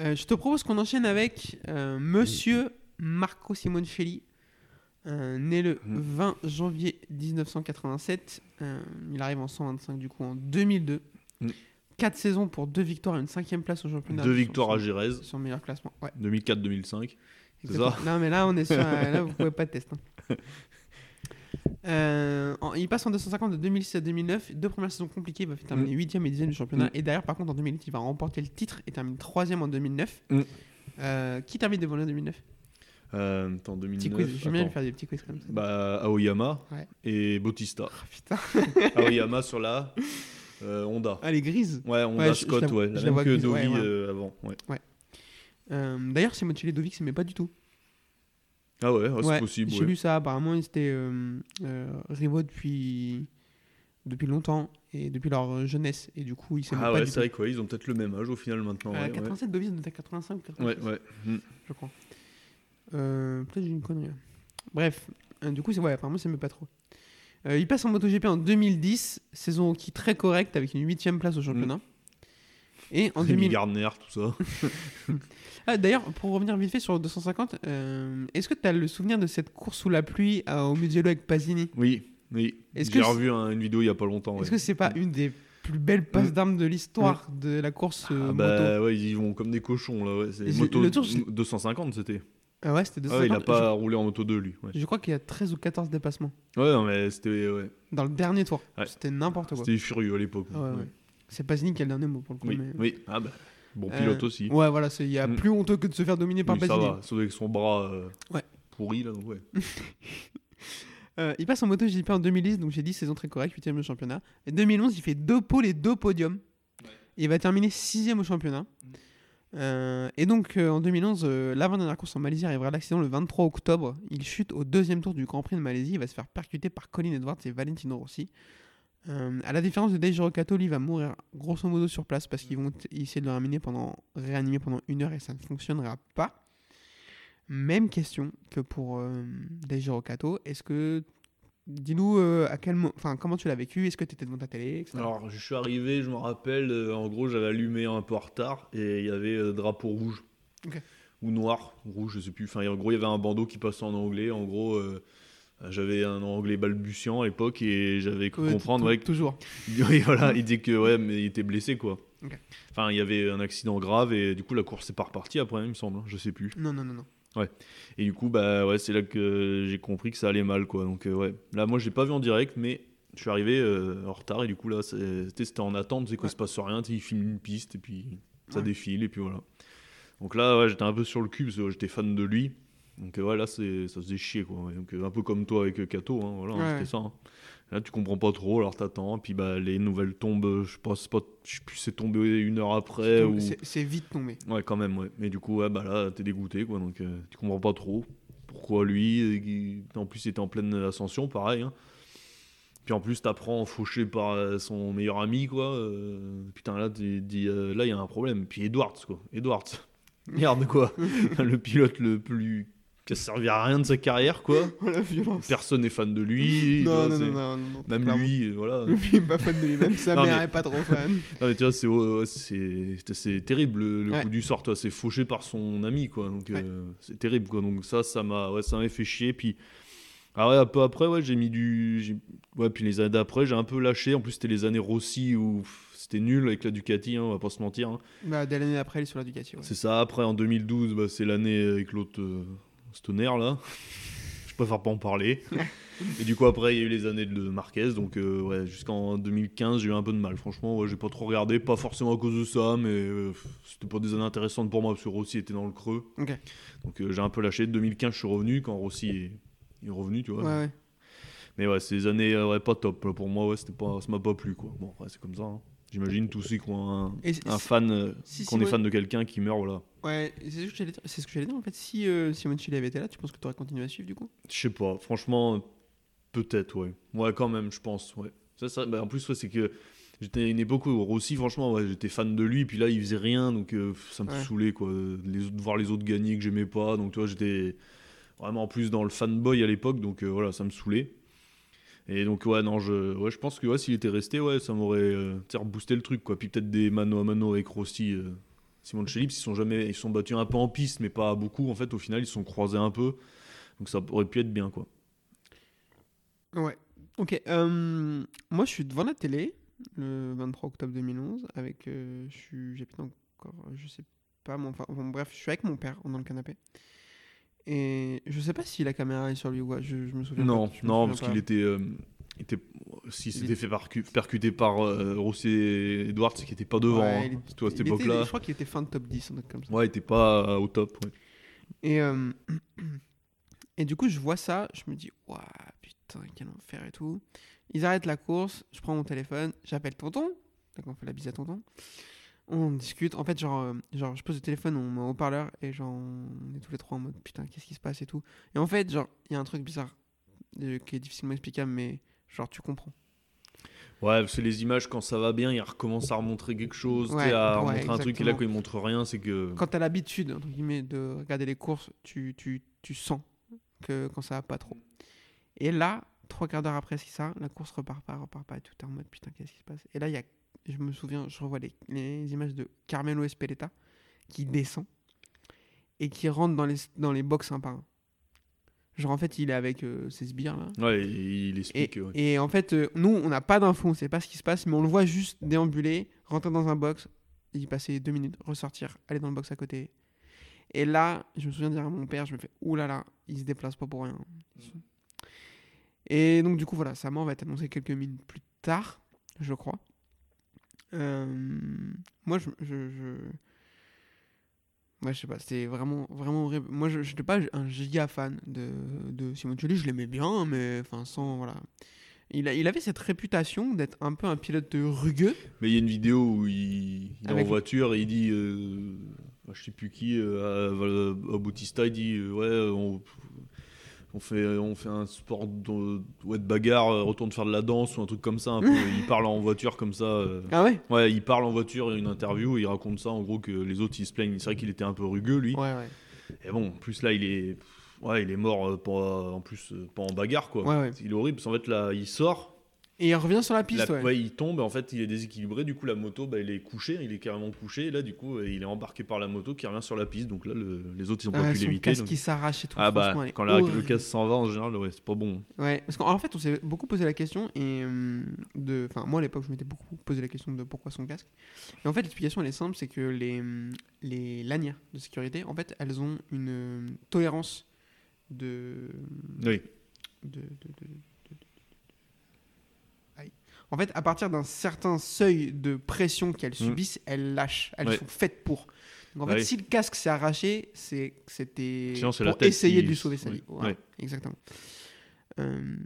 Euh, je te propose qu'on enchaîne avec euh, Monsieur Marco Simoncelli, euh, né le Mhm. 20 janvier 1987. Euh, il arrive en 125 du coup en 2002. Mhm. 4 saisons pour 2 victoires et une cinquième place au championnat. Deux victoires à Gérez, Son meilleur classement. Ouais, 2004-2005. C'est ça Non mais là on est sur... euh, là vous pouvez pas de test. hein. Euh, en- il passe en 250 de 2006 à 2009. Deux premières saisons compliquées. Il va terminer 8ème et 10ème du championnat. Mm. Et d'ailleurs, par contre, en 2008, il va remporter le titre et termine 3ème en 2009. Mm. Euh, qui termine devant lui en 2009 Euh, attends, Petit 2009. quiz. J'aime bien faire des petits quiz comme ça. Bah, Aoyama Ouais. et Bautista. Putain. Aoyama sur la Euh, Honda. Ah, elle est grise. Ouais, Honda Ouais, je- je Scott, la- ouais. je La la même que grise, Dovi ouais, ouais. euh, avant. Ouais. Euh, D'ailleurs, Simoncelli et Dovic s'aimaient pas du tout. Ah ouais, ouais, c'est Ouais, possible. J'ai ouais. lu ça, apparemment, ils étaient euh, euh, rivaux depuis, depuis longtemps et depuis leur jeunesse. Et du coup, ils s'aimaient Ah pas ouais, du c'est vrai quoi, ils ont peut-être le même âge au final maintenant. Euh, ouais, ouais. 87, Dovic doit être à 85 ou Ouais, 86, ouais. Mm. je crois. Peut-être j'ai une connerie. Bref, euh, du coup, ouais, apparemment, ça m'aait pas trop. Euh, il passe en MotoGP en 2010, saison qui très correcte avec une huitième place au championnat. Et en Rémi 2000... Gardner, tout ça. Ah, D'ailleurs, pour revenir vite fait sur le 250, euh, est-ce que tu as le souvenir de cette course sous la pluie à- au Mugello avec Pasini? Oui, oui. J'ai revu un- une vidéo il y a pas longtemps. Est-ce ouais. que c'est pas une des plus belles passes Mm. d'armes de l'histoire de la course euh, Ah moto? bah ouais, ils vont comme des cochons là. Ouais. Moto le tour, c'est- 250 c'était. Ah ouais, c'était Ah ouais, il a 250. pas roulé en moto 2 lui. Ouais, je, crois qu'il y a 13 ou 14 dépassements ouais non, mais c'était ouais. dans le dernier tour. Ouais. C'était n'importe quoi. C'était furieux à l'époque. Ah ouais, ouais. C'est Pasini qui a le dernier mot pour le coup. Oui, mais- oui. Ah bah, bon Euh, pilote aussi. Ouais, voilà, il y a Mm. plus honteux que de se faire dominer par ça va, sauf avec son bras euh, Ouais. pourri là. Ouais. Euh, il passe en moto JP en 2010, donc j'ai dit saison très correcte, 8ème au championnat. Et 2011, il fait deux pôles et deux podiums. Il va terminer 6ème au championnat. Euh, et donc euh, en 2011, euh, l'avant-dernière course en Malaisie arrivera à l'accident le 23 octobre. Il chute au deuxième tour du Grand Prix de Malaisie. Il va se faire percuter par Colin Edwards et Valentino Rossi. Euh, à la différence de Daijiro Kato, lui va mourir grosso modo sur place parce qu'ils vont essayer de le réanimer pendant, réanimer pendant une heure et ça ne fonctionnera pas. Même question que pour euh, Daijiro Kato. Est-ce que. Dis-nous euh, à quel mo- enfin, comment tu l'as vécu, est-ce que tu étais devant ta télé, etc. Alors je suis arrivé, je me rappelle, euh, en gros j'avais allumé un peu en retard et il y avait euh, drapeau rouge. Ou noir, rouge, je sais plus. Enfin en gros il y avait un bandeau qui passait en anglais. En gros j'avais un anglais balbutiant à l'époque et j'avais cru Ouais, comprendre ouais, que- Toujours. Oui, voilà, il dit que ouais, mais il était blessé quoi. Enfin, il y avait un accident grave et du coup la course est pas repartie après, il me semble, hein, je sais plus. Non, non, non, non. Et du coup, bah ouais, c'est là que j'ai compris que ça allait mal quoi. Donc euh, ouais, là moi je l'ai pas vu en direct, mais je suis arrivé euh, en retard et du coup là c'était en attente, c'est Ouais. se passe rien, il filme une piste et puis ça Ouais. défile et puis voilà. Donc là ouais, j'étais un peu sur le cul parce que j'étais fan de lui. Donc euh, ouais, là c'est ça faisait chier quoi. Donc euh, un peu comme toi avec euh, Kato, hein, voilà, hein, Ouais, c'était ça. hein. Là tu comprends pas trop, alors t'attends, puis bah les nouvelles tombent, je pense pas, je sais plus c'est tombé une heure après ou. C'est c'est vite tombé. Ouais, quand même, ouais. Mais du coup, ouais, bah là, t'es dégoûté, quoi. Donc, euh, tu comprends pas trop pourquoi lui. En plus, il était en pleine ascension, pareil. hein. Puis en plus, t'apprends fauché par son meilleur ami, quoi. euh, putain, là, tu dis, euh, là, il y a un problème. Puis Edwards, quoi. Edwards. Merde, quoi. le pilote le plus. Qui a servi à rien de sa carrière, quoi. Oh la violence. Personne n'est fan de lui. Non, non, non, non, Même lui, euh, voilà. Lui, il est pas fan de lui-même, sa Non, mère mais- est pas trop fan. Non, mais tu vois, c'est c'est terrible le, coup du sort. toi. C'est fauché par son ami, quoi. Donc euh, c'est terrible, quoi. Donc ça, ça m'a ouais, ça fait chier. Puis ah ouais, un peu après, ouais, j'ai mis du, ouais, puis les années d'après, j'ai un peu lâché. En plus, c'était les années Rossi où c'était nul avec la Ducati, hein, on va pas se mentir. hein. Bah, dès l'année après, il est sur la Ducati. Ouais. C'est ça. Après, en 2012, bah, c'est l'année avec l'autre euh, Stoner là. Je préfère pas en parler. Et du coup, après, il y a eu les années de Marquez. Donc, euh, ouais, jusqu'en 2015, j'ai eu un peu de mal. Franchement, ouais, j'ai pas trop regardé. Pas forcément à cause de ça, mais euh, c'était pas des années intéressantes pour moi parce que Rossi était dans le creux. Donc, euh, j'ai un peu lâché. 2015, je suis revenu quand Rossi est, est revenu, tu Ouais, vois. ouais. Mais ouais, ces années, euh, ouais, pas top. Pour moi, ouais, c'était pas, ça m'a pas plu, quoi. Bon, après, c'est comme ça. hein. J'imagine tous ceux qui ont un, Et un si- fan, euh, si qu'on est fan de quelqu'un qui meurt, voilà. Ouais, c'est ce que j'allais dire. En fait. Si euh, Simone Chile avait été là, tu penses que tu aurais continué à suivre du coup? Je sais pas, franchement, peut-être, ouais. Ouais, quand même, je pense, ouais. Ça, ça, bah, en plus, ouais, c'est que j'étais à une époque où Rossi, franchement, ouais, j'étais fan de lui, puis là, il faisait rien, donc euh, ça me Ouais. saoulait, quoi. Les, de voir les autres gagner que j'aimais pas, donc tu vois, j'étais vraiment en plus dans le fanboy à l'époque, donc euh, voilà, ça me saoulait. Et donc, ouais, non, je, ouais, je pense que ouais, s'il était resté, ouais, ça m'aurait euh, reboosté le truc, quoi. Puis peut-être des mano à mano avec Rossi. Euh, Simon Philippe, ils sont jamais, ils sont battus un peu en piste, mais pas beaucoup. En fait, au final, ils se sont croisés un peu. Donc ça aurait pu être bien, quoi. Ouais. Ok. euh, moi, je suis devant la télé le 23 octobre 2011 avec. euh, je j'habite encore, je sais pas, mon, enfin, bon, bref, je suis avec mon père dans le canapé. Et je sais pas si la caméra est sur lui ou quoi. Je, je me souviens. Non, pas, non, souviens parce qu'il était, euh, était, s'était est- fait percu- percuter par euh, Rossi et Edwards, c'est qu'il était pas devant. Ouais, hein. il est- Toi, à cette époque-là, Je crois qu'il était fin de top 10, un truc comme ça. ouais, il était pas euh, au top. ouais. Et, euh, et du coup, je vois ça, je me dis, waouh, putain, quel enfer et tout. Ils arrêtent la course, je prends mon téléphone, j'appelle tonton. Donc on fait la bise à tonton. On discute. En fait, genre, euh, genre je pose le téléphone, on met en haut-parleur et genre, on est tous les trois en mode putain, qu'est-ce qui se passe et tout. Et en fait, genre, il y a un truc bizarre euh, qui est difficilement explicable, mais genre, tu comprends. Ouais, que les images, quand ça va bien, ils recommencent à remontrer quelque chose, Ouais, à ouais, remontrer un truc, et là, quand ils montrent rien, c'est que. Quand t'as l'habitude, entre guillemets, de regarder les courses, tu, tu, tu sens que quand ça va pas trop. Et là, trois quarts d'heure après, c'est ça, la course repart pas, repart pas, et tout est en mode putain, qu'est-ce qui se passe? Et là, il y a, je me souviens, je revois les, les images de Carmelo Espeleta qui descend et qui rentre dans les, dans les box un par un. Genre, en fait, il est avec euh, ses sbires là. Ouais, et il Et, explique. ouais. et en fait, euh, nous, on n'a pas d'infos, on sait pas ce qui se passe, mais on le voit juste déambuler, rentrer dans un box, y passer deux minutes, ressortir, aller dans le box à côté. Et là, je me souviens de dire à mon père, je me fais, oulala, là là, il se déplace pas pour rien. Et donc, du coup, voilà, sa mort va être annoncée quelques minutes plus tard, je crois. Moi, je, je, je- Ouais, je sais pas, c'était vraiment, vraiment horrible. Moi, je n'étais pas un giga fan de, de Simoncelli, je l'aimais bien, mais enfin, sans. Voilà. Il, a- il avait cette réputation d'être un peu un pilote rugueux. Mais il y a une vidéo où il, il est Avec- en voiture et il dit, euh, je sais plus qui, euh, à, à Bautista, il dit, euh, ouais, on, on fait, on fait un sport de, ouais, de bagarre, euh, retourne faire de la danse ou un truc comme ça. un peu. il parle en voiture comme ça. euh. Ah ouais? Ouais, il parle en voiture, il y a une interview, il raconte ça en gros que les autres ils se plaignent. C'est vrai qu'il était un peu rugueux lui. Ouais, ouais. Et bon, en plus là, il est, ouais, il est mort euh, pas, en plus euh, pas en bagarre quoi. Ouais, ouais. Il est horrible parce qu'en fait là, il sort, Et il revient sur la piste, la- ouais. ouais, il tombe, en fait, il est déséquilibré. Du coup, la moto, bah, il est couché, il est carrément couché. Et là, du coup, euh, il est embarqué par la moto qui revient sur la piste. Donc là, le- les autres, ils ont pas pu l'éviter. casque donc- qui s'arrache et tout. Ah bah, quand la- le casque s'en va, en général, ouais, c'est pas bon. Ouais, parce qu'en en fait, on s'est beaucoup posé la question et hum, de, enfin moi à l'époque, je m'étais beaucoup posé la question de pourquoi son casque. Et en fait, l'explication elle est simple, c'est que les hum, les lanières de sécurité, en fait, elles ont une hum, tolérance de Oui. de. En fait, à partir d'un certain seuil de pression qu'elles subissent, elles lâchent. Elles Mm. Ouais. sont faites pour. Donc en fait, si le casque s'est arraché, c'est c'était pour essayer qui- de lui sauver sa vie. Voilà, exactement. Euh,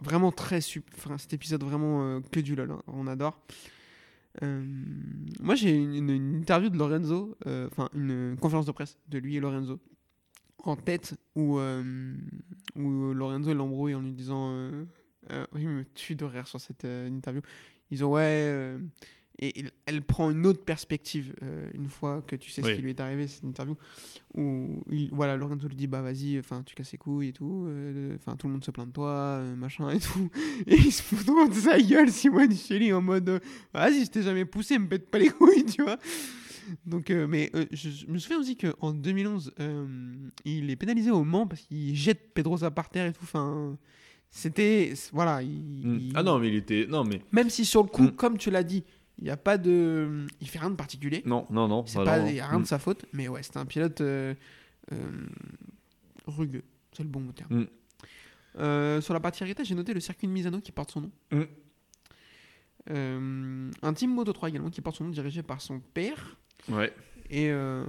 vraiment très sup. Enfin, cet épisode vraiment euh, que du lol. hein. On adore. Euh, moi, j'ai une, une- interview de Lorenzo, enfin une conférence de presse de lui et Lorenzo en tête où, où Lorenzo l'embrouille en lui disant euh, oui, il me tue de rire sur cette euh, interview. Ils ont ouais euh, et il- elle prend une autre perspective euh, une fois que tu sais ce qui lui est arrivé cette interview où il, voilà Lorenzo lui dit bah vas-y enfin tu casses les couilles et tout enfin tout le monde se plaint de toi machin et tout et il se fout de sa gueule Simone Chelly en mode vas-y je t'ai jamais poussé me pète pas les couilles tu vois donc, euh, mais euh, je, je me souviens aussi qu'en 2011, euh, il est pénalisé au Mans parce qu'il jette Pedrosa par terre et tout. Enfin, c'était. Voilà. il- Mm. il- Ah non, mais il était. Non, mais. Même si sur le coup, Mm. comme tu l'as dit, il n'y a pas de. Il fait rien de particulier. Non, non, non. C'est bah il y a rien Mm. de sa faute. Mais ouais, c'était un pilote euh, euh, rugueux. C'est le bon mot terme. Mm. Euh, sur la partie héritage, j'ai noté le circuit de Misano qui porte son nom. Mm. Un team Moto 3 également qui porte son nom, dirigé par son père. Ouais. Et euh,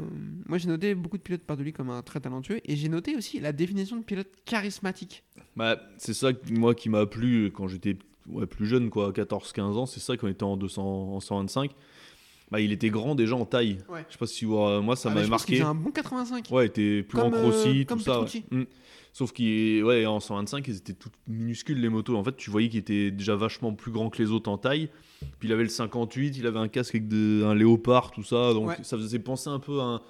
moi, j'ai noté beaucoup de pilotes par de lui comme un très talentueux. Et j'ai noté aussi la définition de pilote charismatique. Bah, c'est ça, que, moi, qui m'a plu quand j'étais ouais, plus jeune, quoi, 14-15 ans. C'est ça, quand on était en, 200, en 125. Bah, il était grand déjà en taille. Ouais. Je sais pas si vous- euh, moi, ça Ah, m'avait marqué. faisait un bon 85. Ouais, il était plus Comme, grand euh, grossi, comme tout ça. Ouais. Mm. Sauf qu'en ouais, en 125, ils étaient toutes minuscules les motos. En fait, tu voyais qu'il était déjà vachement plus grand que les autres en taille. Puis il avait le 58, il avait un casque avec de- un léopard, tout ça. Donc Ouais. ça faisait penser un peu à un,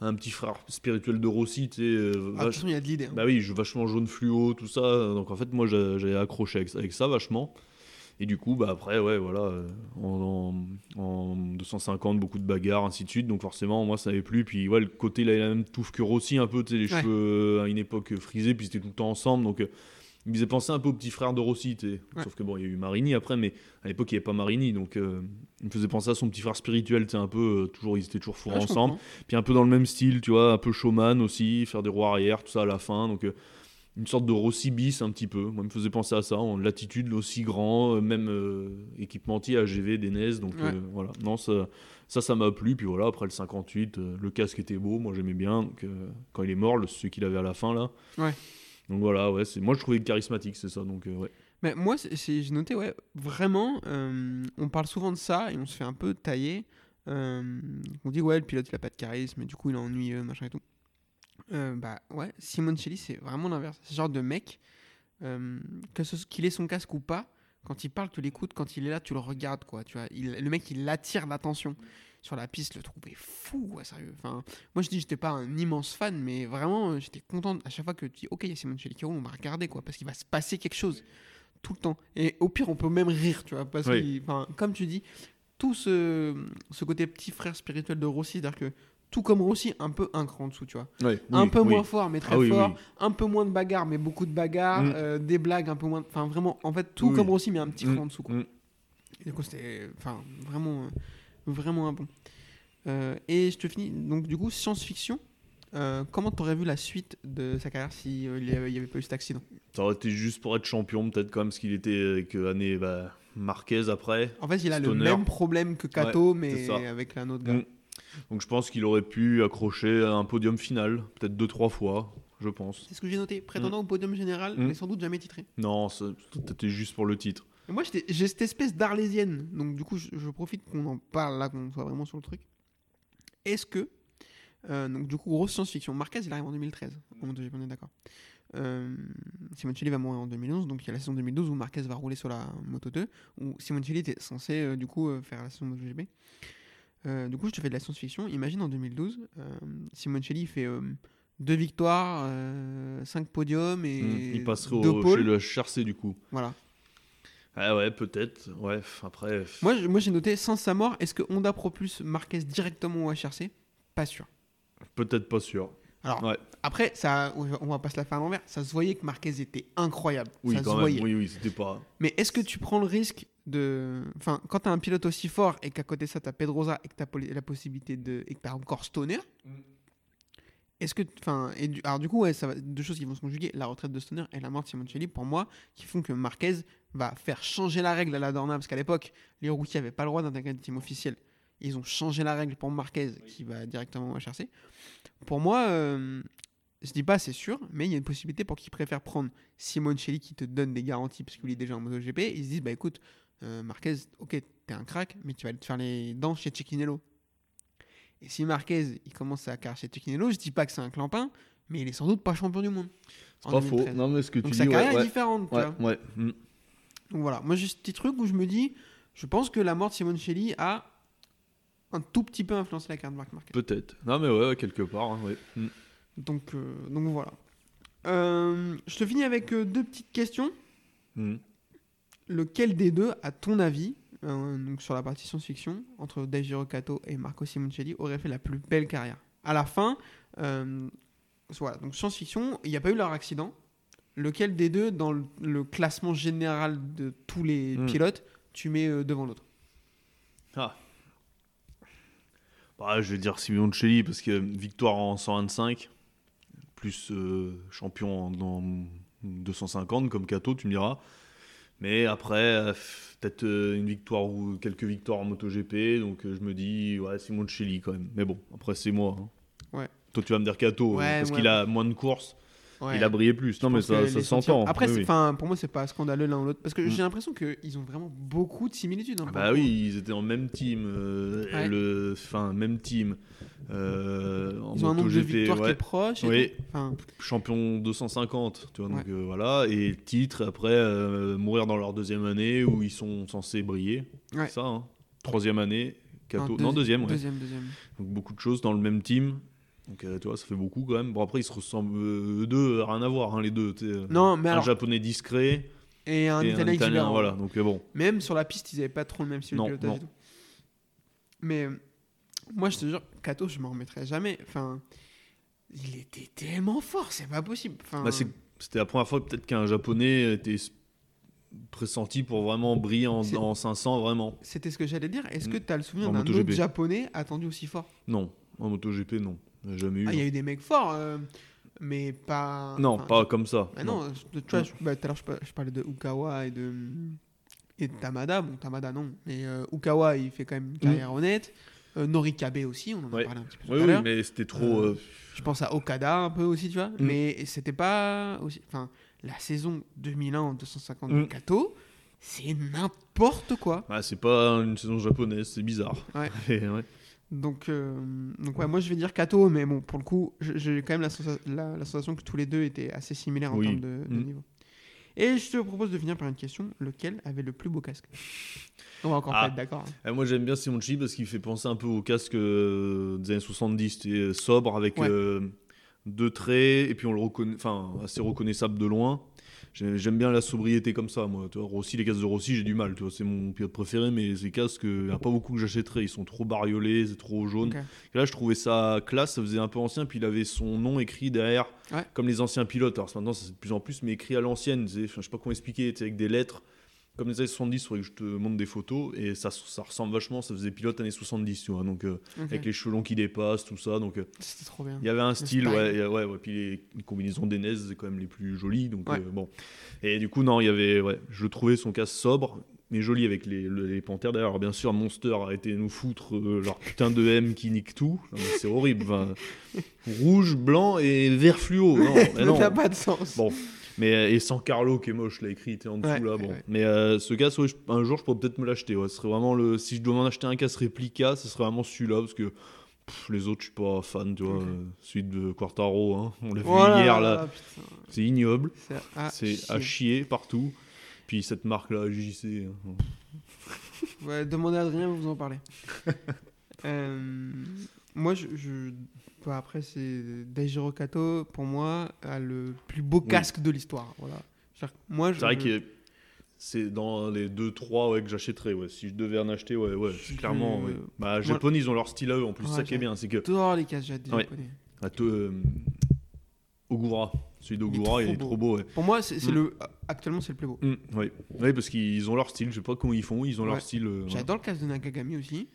à un petit frère spirituel de Rossi, tu sais. euh, Ah, de toute vach- façon, il y a de l'idée. hein. bah oui, vachement jaune fluo, tout ça. Donc en fait, moi, j'ai j'ai accroché avec, avec ça vachement. Et du coup, bah après, ouais, voilà, euh, en, en- en 250, beaucoup de bagarres, ainsi de suite. Donc forcément, moi, ça n'avait plus. Puis ouais, le côté, il avait la même touffe que Rossi, un peu, tu sais, les Ouais. cheveux euh, à une époque frisés, puis c'était tout le temps ensemble. Donc euh, il me faisait penser un peu au petit frère de Rossi, tu sais. Ouais. Sauf que bon, il y a eu Marini après, mais à l'époque, il n'y avait pas Marini. Donc euh, il me faisait penser à son petit frère spirituel, tu sais, un peu, euh, toujours, ils étaient toujours fourrés je ensemble. Puis un peu dans le même style, tu vois, un peu showman aussi, faire des roues arrière, tout ça à la fin. Donc euh, une sorte de Rossi bis un petit peu. Moi, il me faisait penser à ça, en latitude aussi grand, euh, même euh, équipementier AGV, des NES. Donc Ouais. euh, voilà, non, ça, ça, ça m'a plu. Puis voilà, après le 58, euh, le casque était beau, moi j'aimais bien. Donc quand il est mort, le, celui qu'il avait à la fin là. Ouais. Donc voilà, ouais, c'est moi je trouvais charismatique, c'est ça. Donc ouais. Mais moi, j'ai noté, ouais, vraiment, on parle souvent de ça et on se fait un peu tailler. On dit, ouais, le pilote, il a pas de charisme, et du coup, il est ennuyeux, machin et tout. Euh, bah ouais, Simoncelli, c'est vraiment l'inverse. C'est ce genre de mec, euh, que ce- qu'il ait son casque ou pas, quand il parle, tu l'écoutes, quand il est là, tu le regardes, quoi. Tu vois, il- le mec, il attire l'attention. Sur la piste, le trouvais fou, ouais, sérieux. Enfin, moi, je dis, j'étais pas un immense fan, mais vraiment, euh, j'étais content à chaque fois que tu dis, ok, il y a Simoncelli qui roule, on va regarder, quoi, parce qu'il va se passer quelque chose tout le temps. Et au pire, on peut même rire, tu vois, parce Oui. que, comme tu dis, tout ce, ce côté petit frère spirituel de Rossi, c'est-à-dire que tout comme Rossi, un peu un cran en dessous, tu vois. Ouais, un oui, peu oui. moins fort, mais très Ah fort. oui. Un peu moins de bagarres, mais beaucoup de bagarres. Mm. euh, des blagues, un peu moins. Enfin, vraiment, en fait, tout comme Rossi, mais un petit Mm, cran en dessous, quoi. mm. Et du coup, c'était enfin, vraiment, euh, vraiment un bon. Euh, et je te finis. Donc, du coup, science-fiction. comment t'aurais vu la suite de sa carrière si euh, il n'y avait, pas eu cet accident? Ça aurait été juste pour être champion, peut-être quand même, parce qu'il était avec année bah, Marquez après. En fait, il a le même problème que Kato, mais avec un autre gars. Mm. Donc je pense qu'il aurait pu accrocher un podium final, peut-être deux, trois fois, je pense. C'est ce que j'ai noté. Prétendant au podium général, Mm. mais sans doute jamais titré. Non, c'était juste pour le titre. Et moi, j'ai cette espèce d'arlésienne. Donc, du coup, je, je profite qu'on en parle là, qu'on soit vraiment sur le truc. Est-ce que. euh, donc, du coup, grosse science-fiction. Marquez, il arrive en 2013. En MotoGP, on est d'accord. Euh, Simoncelli va mourir en 2011. Donc, il y a la saison 2012 où Marquez va rouler sur la Moto 2. Où Simoncelli était censé, euh, du coup, euh, faire la saison MotoGP. Euh, du coup, je te fais de la science-fiction. Imagine en 2012, euh, Simoncelli fait. euh, deux victoires, euh, cinq podiums et Mm. Il passerait deux au, pôles. chez le HRC du coup. Voilà. Ah ouais, peut-être. Ouais, après. Moi, je- moi j'ai noté sans sa mort, est-ce que Honda propulse Marquez directement au HRC Pas sûr. Peut-être pas sûr. Alors, Ouais. après, ça, on va pas se la faire à l'envers. Ça se voyait que Marquez était incroyable. Oui, ça se quand même. voyait. Oui, oui, c'était pas. Mais est-ce que tu prends le risque de. Enfin, quand tu as un pilote aussi fort et qu'à côté de ça, tu as Pedrosa et que tu as la possibilité de. et que tu as encore Stoner. Est-ce que. Enfin, et du... alors du coup, ouais, ça va... deux choses qui vont se conjuguer la retraite de Stoner et la mort de Simoncelli, pour moi, qui font que Marquez va faire changer la règle à la Dorna, parce qu'à l'époque, les routiers n'avaient pas le droit d'intégrer des teams officiels. Ils ont changé la règle pour Marquez, qui va directement au HRC. Pour moi, euh, je dis pas c'est sûr, mais il y a une possibilité pour qu'ils préfèrent prendre Simoncelli qui te donne des garanties parce qu'il est déjà en MotoGP. Ils se disent bah écoute, euh, Marquez, ok, t'es un crack, mais tu vas te faire les dents chez Cecchinello. Et si Marquez il commence à carrer chez Cecchinello, je dis pas que c'est un clampin, mais il est sans doute pas champion du monde. C'est pas faux. 2013. Non, mais ce que Donc tu sa dis. carrière ouais, est ouais. différente, tu Ouais, vois. ouais. Mm. Donc voilà, moi j'ai ce petit truc où je me dis, je pense que la mort de Simoncelli a un tout petit peu influencé la carrière de Marc Marquez. Peut-être. Non, mais ouais, ouais, quelque part. hein, ouais. Mm. Donc, euh, donc voilà. Euh, je te finis avec euh, deux petites questions. Mm. Lequel des deux, à ton avis, euh, donc sur la partie science-fiction, entre Daijiro Kato et Marco Simoncelli, aurait fait la plus belle carrière? À la fin, euh, voilà, donc science-fiction, il n'y a pas eu leur accident. Lequel des deux, dans le, le classement général de tous les Hmm. pilotes, tu mets euh, devant l'autre? Ah. Bah, je vais dire Simoncelli parce que victoire en 125, plus champion en, dans 250 comme Kato, tu me diras. Mais après, euh, peut-être euh, une victoire ou quelques victoires en MotoGP, donc euh, je me dis, ouais, Simoncelli quand même. Mais bon, après, c'est moi. hein. Ouais. Toi, tu vas me dire Kato, Ouais, parce ouais. qu'il a moins de courses, Ouais. il a brillé plus. Je Non, mais ça, s'entend. Après, Oui, pour moi, c'est pas scandaleux l'un ou l'autre. Parce que Mm. j'ai l'impression qu'ils ont vraiment beaucoup de similitudes. hein, Ah Bah oui, ils étaient en même team. euh, Ouais. le, enfin, même team. euh, en Ils ont un nombre de victoires qui ouais. est proche. Oui. champion 250, tu vois, donc Ouais. euh, voilà, et titre après euh, mourir dans leur deuxième année où ils sont censés briller, Ouais. c'est ça, hein troisième année, Kato, deuxi- non deuxième, ouais. Deuxième, deuxième. donc beaucoup de choses dans le même team, donc euh, tu vois, ça fait beaucoup quand même. Bon après ils se ressemblent euh, eux deux, rien à voir, hein, les deux, euh, Non, mais un alors. japonais discret Et un et un italien voilà, donc euh, bon, Même sur la piste, ils avaient pas trop le même style de Non, pilotage non. Mais euh, moi, je te jure, Kato, je m'en remettrai jamais. Enfin, il était tellement fort, c'est pas possible. Enfin, Bah, c'était la première fois peut-être qu'un japonais était pressenti pour vraiment briller en, en 500 vraiment. C'était ce que j'allais dire. Est-ce que Mm. tu as le souvenir En d'un autre japonais attendu aussi fort? Non, en MotoGP non, jamais eu. Ah, il y a eu des mecs forts, euh, mais pas. Non, enfin, pas comme ça. Ah non, tu vois, bah, tout à l'heure, je, par- je parlais de Ukawa et de, et de Tamada. Bon, Tamada, non. Mais euh, Ukawa, il fait quand même une carrière honnête. Euh, Norikabe aussi, on en a Mm. Parlé un petit peu tout Oui, à oui, mais c'était trop. Je pense à Okada un peu aussi, tu vois. Mm. Mais c'était pas aussi. Enfin, la saison 2001 250 Mm. de Kato, c'est n'importe quoi. Ah, c'est pas une saison japonaise, c'est bizarre. Ouais. Et ouais. Donc, euh, donc ouais, moi je vais dire Kato, mais bon, pour le coup, j'ai quand même la, sensa- la- la sensation que tous les deux étaient assez similaires en Oui. termes de, de Mm. niveau. Et je te propose de finir par une question lequel avait le plus beau casque? On va encore Ah. pas être d'accord. hein. Et moi j'aime bien Simonchi parce qu'il fait penser un peu au casque euh, des années 70, c'était sobre avec Ouais. euh, deux traits et puis on le reconnaît, enfin assez reconnaissable de loin. J'ai- J'aime bien la sobriété comme ça, moi. Tu vois, Rossi, les casques de Rossi, j'ai du mal. Tu vois, c'est mon pilote préféré, mais ces casques, il n'y a pas beaucoup que j'achèterais. Ils sont trop bariolés, c'est trop jaune. Et là, je trouvais ça classe, ça faisait un peu ancien, puis il avait son nom écrit derrière, Ouais. comme les anciens pilotes. Alors maintenant, c'est de plus en plus, mais écrit à l'ancienne. Je sais pas comment expliquer, avec des lettres. Comme les années 70, il faudrait que je te montre des photos, et ça, ça ressemble vachement, ça faisait pilote années 70, tu vois. Donc, euh, avec les cheveux longs qui dépassent, tout ça. Donc, euh, C'était trop bien. il y avait un style, ouais, ouais, ouais, Puis les, les combinaisons d'Enez, c'est quand même les plus jolies. Donc, Ouais. euh, bon. Et du coup, non, il y avait, ouais, je trouvais son casque sobre, mais joli avec les, le- les panthères. D'ailleurs, bien sûr, Monster a été nous foutre euh, leur putain de M qui nique tout. C'est horrible. Enfin, rouge, blanc et vert fluo. Non, mais Ça n'a pas de sens. Bon. Mais, euh, et sans Carlo qui est moche, là, écrit était en dessous Ouais, là. Bon. ouais. Mais euh, ce casque, ouais, un jour, je pourrais peut-être me l'acheter. Ouais. Ce serait vraiment le. Si je dois m'en acheter un casque réplica, ce serait vraiment celui-là parce que pff, les autres, je suis pas fan, tu vois. Euh, celui de Quartaro, hein, on l'a vu hier là, là. putain, C'est ignoble, c'est à chier. partout. Puis cette marque là, JC. hein. Demandez à Adrien, vous en parlez. Euh, moi, je, je- bah, après, c'est Daijiro Kato, pour moi, a le plus beau Oui. casque de l'histoire. Voilà. Moi, je, C'est vrai que c'est dans les 2-3 ouais, que j'achèterais. Ouais. Si je devais en acheter, ouais, ouais, Je- clairement. ouais. Bah, Japonais, ils ont leur style à eux en plus. Ouais, ça qui est bien. C'est que j'adore les casques des japonais. à te- euh, Ogura, celui d'Ogura, Il est il est trop beau. ouais. Pour moi, c'est Mm. le actuellement c'est le plus beau. Mm, oui. Parce qu'ils ont leur style. Je sais pas comment ils font. Ils ont leur style. euh. J'adore le casque de Nakagami aussi.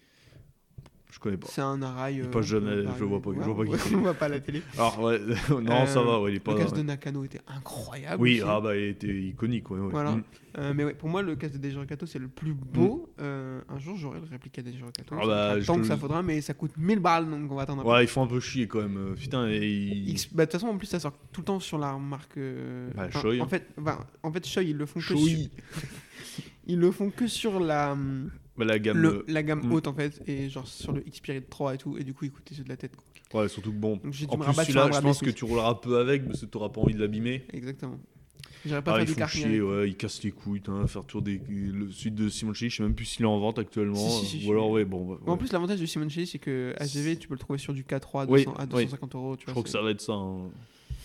Je connais pas. C'est un arail. Il passe jamais, je le vois pas- je vois pas qui ouais, on voit pas la télé. Alors, ouais, non, ça Euh, va. Ouais, il est pas. Le casque ouais. de Nakano était incroyable. Oui, aussi. ah bah, il était iconique. Ouais, ouais. Voilà. Mm. Euh, mais ouais, pour moi, le casque de Kato, c'est le plus beau. Euh, un jour, j'aurai le réplique de Kato. Ah bah, je tant que le- ça faudra, mais ça coûte 1000 balles, donc on va attendre un peu. Ouais, ils font un peu chier quand même. euh, Putain, et ils- X- bah, De toute façon, en plus, ça sort tout le temps sur la marque. euh, Bah, enfin, Shoei, En hein. fait, enfin, en fait, Shoei, ils le font que sur, ils le font que sur la, hum, Bah, la gamme. le- euh, la gamme mm. haute en fait, et genre sur le Xperia 3 et tout, et du coup, coûtaient ceux de la tête. quoi. Ouais, surtout que bon. Donc En plus, celui-là, je pense que tu rouleras un peu avec parce que tu n'auras pas envie de l'abîmer. Exactement. J'irais pas Ah, ils font chier, ouais, ils cassent les couilles, faire tour des. Le suite de Simon Chili, je sais même plus s'il est en vente actuellement. Si, si, si, ou alors, ouais, bon. bah, En plus, l'avantage du Simoncelli, c'est que AGV, tu peux le trouver sur du K3 à, Oui, 200 à oui. 250 euros. Tu je vois, crois que ça va être ça. hein.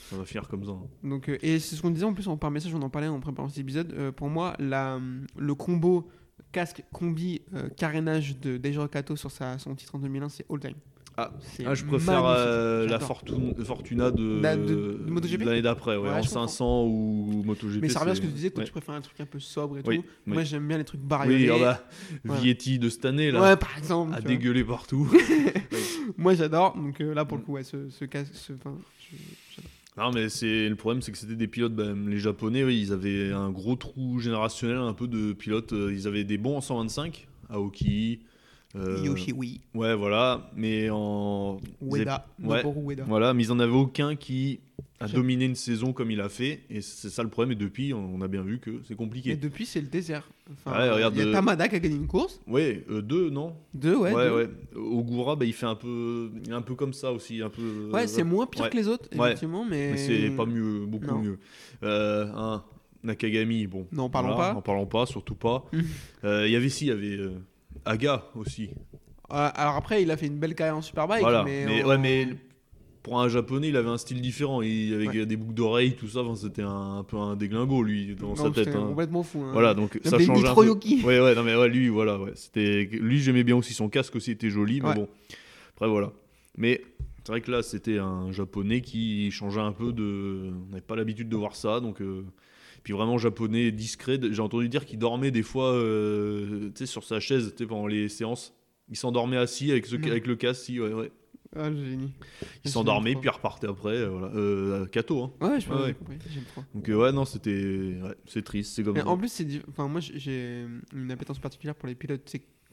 Ça va finir comme ça. hein. Donc, euh, et c'est ce qu'on disait en plus en, par message, on en parlait en préparant cet épisode. Euh, pour moi, la, le combo casque combi euh, carénage de Daijiro Kato sur sa, son titre en 2001, c'est all time. Ah. C'est Ah, je préfère euh, la Fortuna de, La- de- de MotoGP l'année d'après, ouais, Ouais, en je comprends. 500 ou MotoGP. Mais ça revient à ce que tu disais, toi ouais. tu préfères un truc un peu sobre et Oui, tout. oui. Moi j'aime bien les trucs bariolés. Oui, ah bah. Vietti de cette année, là, ouais, par exemple. vois. dégueuler partout. Moi j'adore, donc euh, là Mm. pour le coup, ouais, ce, ce j'adore. Non, mais le problème, c'est que c'était des pilotes, bah, les Japonais, oui, ils avaient un gros trou générationnel, un peu de pilotes. euh, Ils avaient des bons en 125, Aoki. Euh, Yoshi, oui. Ouais, voilà, mais en. Ueda, ouais. Ueda. Voilà, mais ils en avaient aucun qui a dominé une saison comme il a fait, et c'est ça le problème. Et depuis, on a bien vu que c'est Et compliqué. depuis c'est le désert. Enfin, Ouais, regarde, il y a euh, Tamada qui a gagné une course. Ouais, euh, deux, non? Deux, ouais. ouais, deux. ouais. Ogura, bah, il fait un peu, il est un peu comme ça aussi, un peu. Ouais, c'est moins pire que les autres, effectivement, mais. Mais c'est pas mieux, beaucoup Non. mieux. Euh, un Nakagami, bon. N'en parlons voilà, pas. N'en parlons pas, surtout pas. Euh, Il y avait si, il y avait euh, Aga aussi. Euh, alors après, il a fait une belle carrière en Superbike, voilà. mais. Ouais, mais pour un japonais, il avait un style différent. Il, avec Ouais. des boucles d'oreilles, tout ça. enfin, C'était un, un peu un déglingo, lui, dans Non, sa tête. c'était hein. complètement fou. hein. Voilà, donc ça change un peu. Ouais, ouais, non, mais ouais, lui, voilà, ouais. C'était, lui, j'aimais bien aussi son casque aussi était joli, mais bon. Après, voilà. Mais c'est vrai que là, c'était un japonais qui changeait un peu de. On n'avait pas l'habitude de voir ça, donc. euh, Puis vraiment japonais discret. J'ai entendu dire qu'il dormait des fois, euh, sur sa chaise, pendant les séances. Il s'endormait assis avec, ce, avec le casque, si, ouais, ouais. Ah, génie. Il s'endormait, puis repartait après, euh, voilà. Euh, Kato, hein. Ouais, je pense Ouais, compris. J'aime trop. Donc, euh, ouais, non, c'était. ouais, c'est triste, c'est comme en plus, c'est. Enfin, moi, j'ai- une appétence particulière pour les pilotes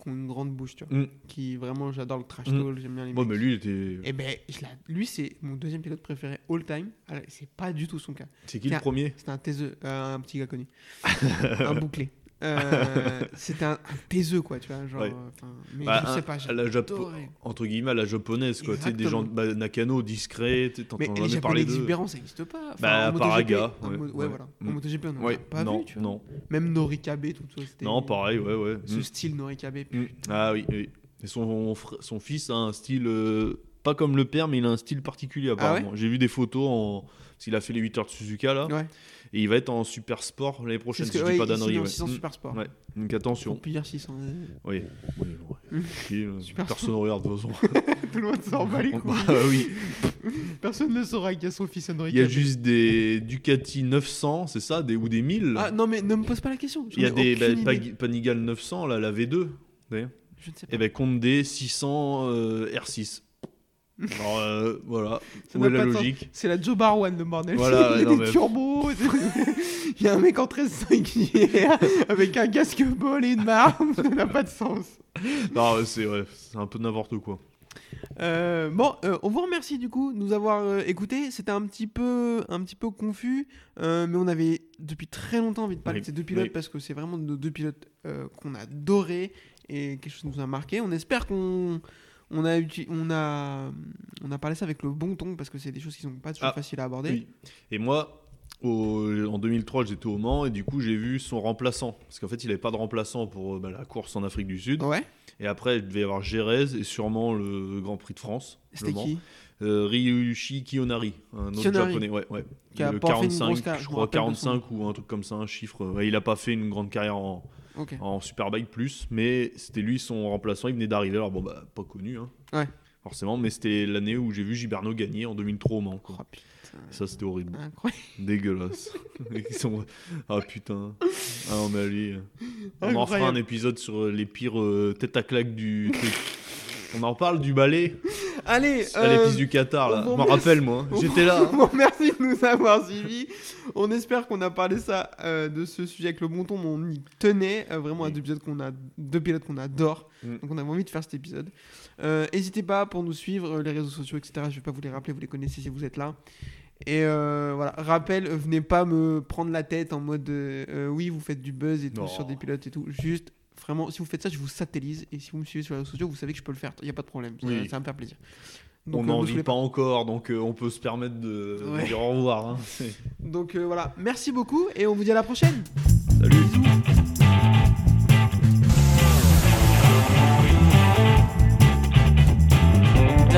qui qui ont une grande bouche, tu vois. Mm. Qui vraiment, j'adore le trash Mm. talk, j'aime bien les mecs. mais lui, il était. Et ben, je lui, c'est mon deuxième pilote préféré all time. Alors, C'est pas du tout son cas. C'est qui le premier? C'était un taiseux, euh, un petit gars connu. un bouclé. Euh, c'était un, un taiseux, quoi, tu vois. Genre, Ouais. euh, mais Bah, je un- sais pas, la Japo-. Entre guillemets, la japonaise, quoi. Tu sais, des gens. Bah, Nakano, discret, t'entends Mais les jamais japonais parler d'eux. exubérants, ça n'existe pas. Enfin, Bah, en part MotoGP, en ouais, voilà. En Mm. MotoGP, on Ouais, a pas non, vu, tu vois. non. Même Norikabe, tout ça. Non, pareil, ouais, ouais. Ce Mm. style Norikabe. Mm. Ah oui, oui. Et son, son fils a un style. euh, pas comme le père, mais il a un style particulier, apparemment. J'ai vu des photos en. Parce qu'il a fait les 8 heures de Suzuka, là. Et il va être en super sport l'année prochaine, si que, je dis pas d'annerie. en Ouais. 600 Mm. super sport. Ouais. Donc attention. plus dire 600. Oui. oui, ouais. Ok, euh, Super personne ne regarde de toute façon. Tout le monde s'en bat les couilles. Bah oui. Personne ne saura qu'il y a son fils Il y a juste des Ducati 900, c'est ça des, Ou des 1000 Ah non, mais ne me pose pas la question. Il y a des bah, Panigale 900, là, la V2. d'ailleurs. Je ne sais pas. Et ben compte des 600 euh, R6. Alors euh, voilà, Ça où n'a est la logique C'est la Joe Bar One, le bordel. Voilà, il y a non, des mais- turbos. Il y a un mec en 13 hier avec un casque bol et une marme. Ça n'a pas de sens. Non, c'est ouais, c'est un peu n'importe quoi. Euh, bon, euh, on vous remercie du coup de nous avoir euh, écoutés. C'était un petit peu, un petit peu confus, euh, mais on avait depuis très longtemps envie de parler Oui, de ces deux pilotes oui. parce que c'est vraiment nos deux pilotes euh, qu'on a adorés et quelque chose qui nous a marqué. On espère qu'on on a, on a, on a parlé ça avec le bon ton parce que c'est des choses qui sont pas toujours Ah, faciles à aborder. Oui. Et moi, au- en 2003, j'étais au Mans et du coup, j'ai vu son remplaçant. Parce qu'en fait, il n'avait pas de remplaçant pour bah, la course en Afrique du Sud. Ouais. Et après, il devait y avoir Gérez et sûrement le Grand Prix de France. C'était qui? Euh, Ryushi Kiyonari, un autre Kiyonari. japonais, ouais, ouais. Qui a le pas fait une 45, grosse carrière, je crois rappelle de son 45 ou un truc comme ça, un chiffre. Ouais, il a pas fait une grande carrière en, En Superbike plus, mais c'était lui son remplaçant, il venait d'arriver. Alors bon, bah, pas connu, hein, Ouais. forcément, mais c'était l'année où j'ai vu Giberno gagner en 2003 au Mans. quoi. Oh, putain. Ça, c'était horrible. Incroyable. Dégueulasse. Sont... Ah putain. Ah mais allez. On en fera un épisode sur les pires euh, têtes à claque du truc. On en parle du balai Allez, à euh, l'épice du Qatar, là. on Je vous m'en rappelle, moi. J'étais là. Bon, merci de nous avoir suivis. On espère qu'on a parlé ça euh, de ce sujet avec le bon ton, mais on y tenait euh, vraiment à deux pilotes qu'on a, deux pilotes qu'on adore. Mm. Donc on avait envie de faire cet épisode. Euh, N'hésitez pas pour nous suivre euh, les réseaux sociaux, etc. Je vais pas vous les rappeler, vous les connaissez si vous êtes là. Et euh, voilà, rappel, euh, venez pas me prendre la tête en mode euh, euh, oui, vous faites du buzz et tout Non. sur des pilotes et tout. Juste, vraiment, si vous faites ça, je vous satellise. Et si vous me suivez sur les réseaux sociaux, vous savez que je peux le faire. Il n'y a pas de problème. Ça, Oui. ça va me faire plaisir. on euh, n'en vit pas encore, donc euh, on peut se permettre de, dire au revoir. hein. Donc euh, voilà, merci beaucoup et on vous dit à la prochaine. Salut.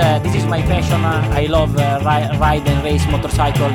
Uh, this is my passion. Uh, I love uh, ri- ride and race motorcycle.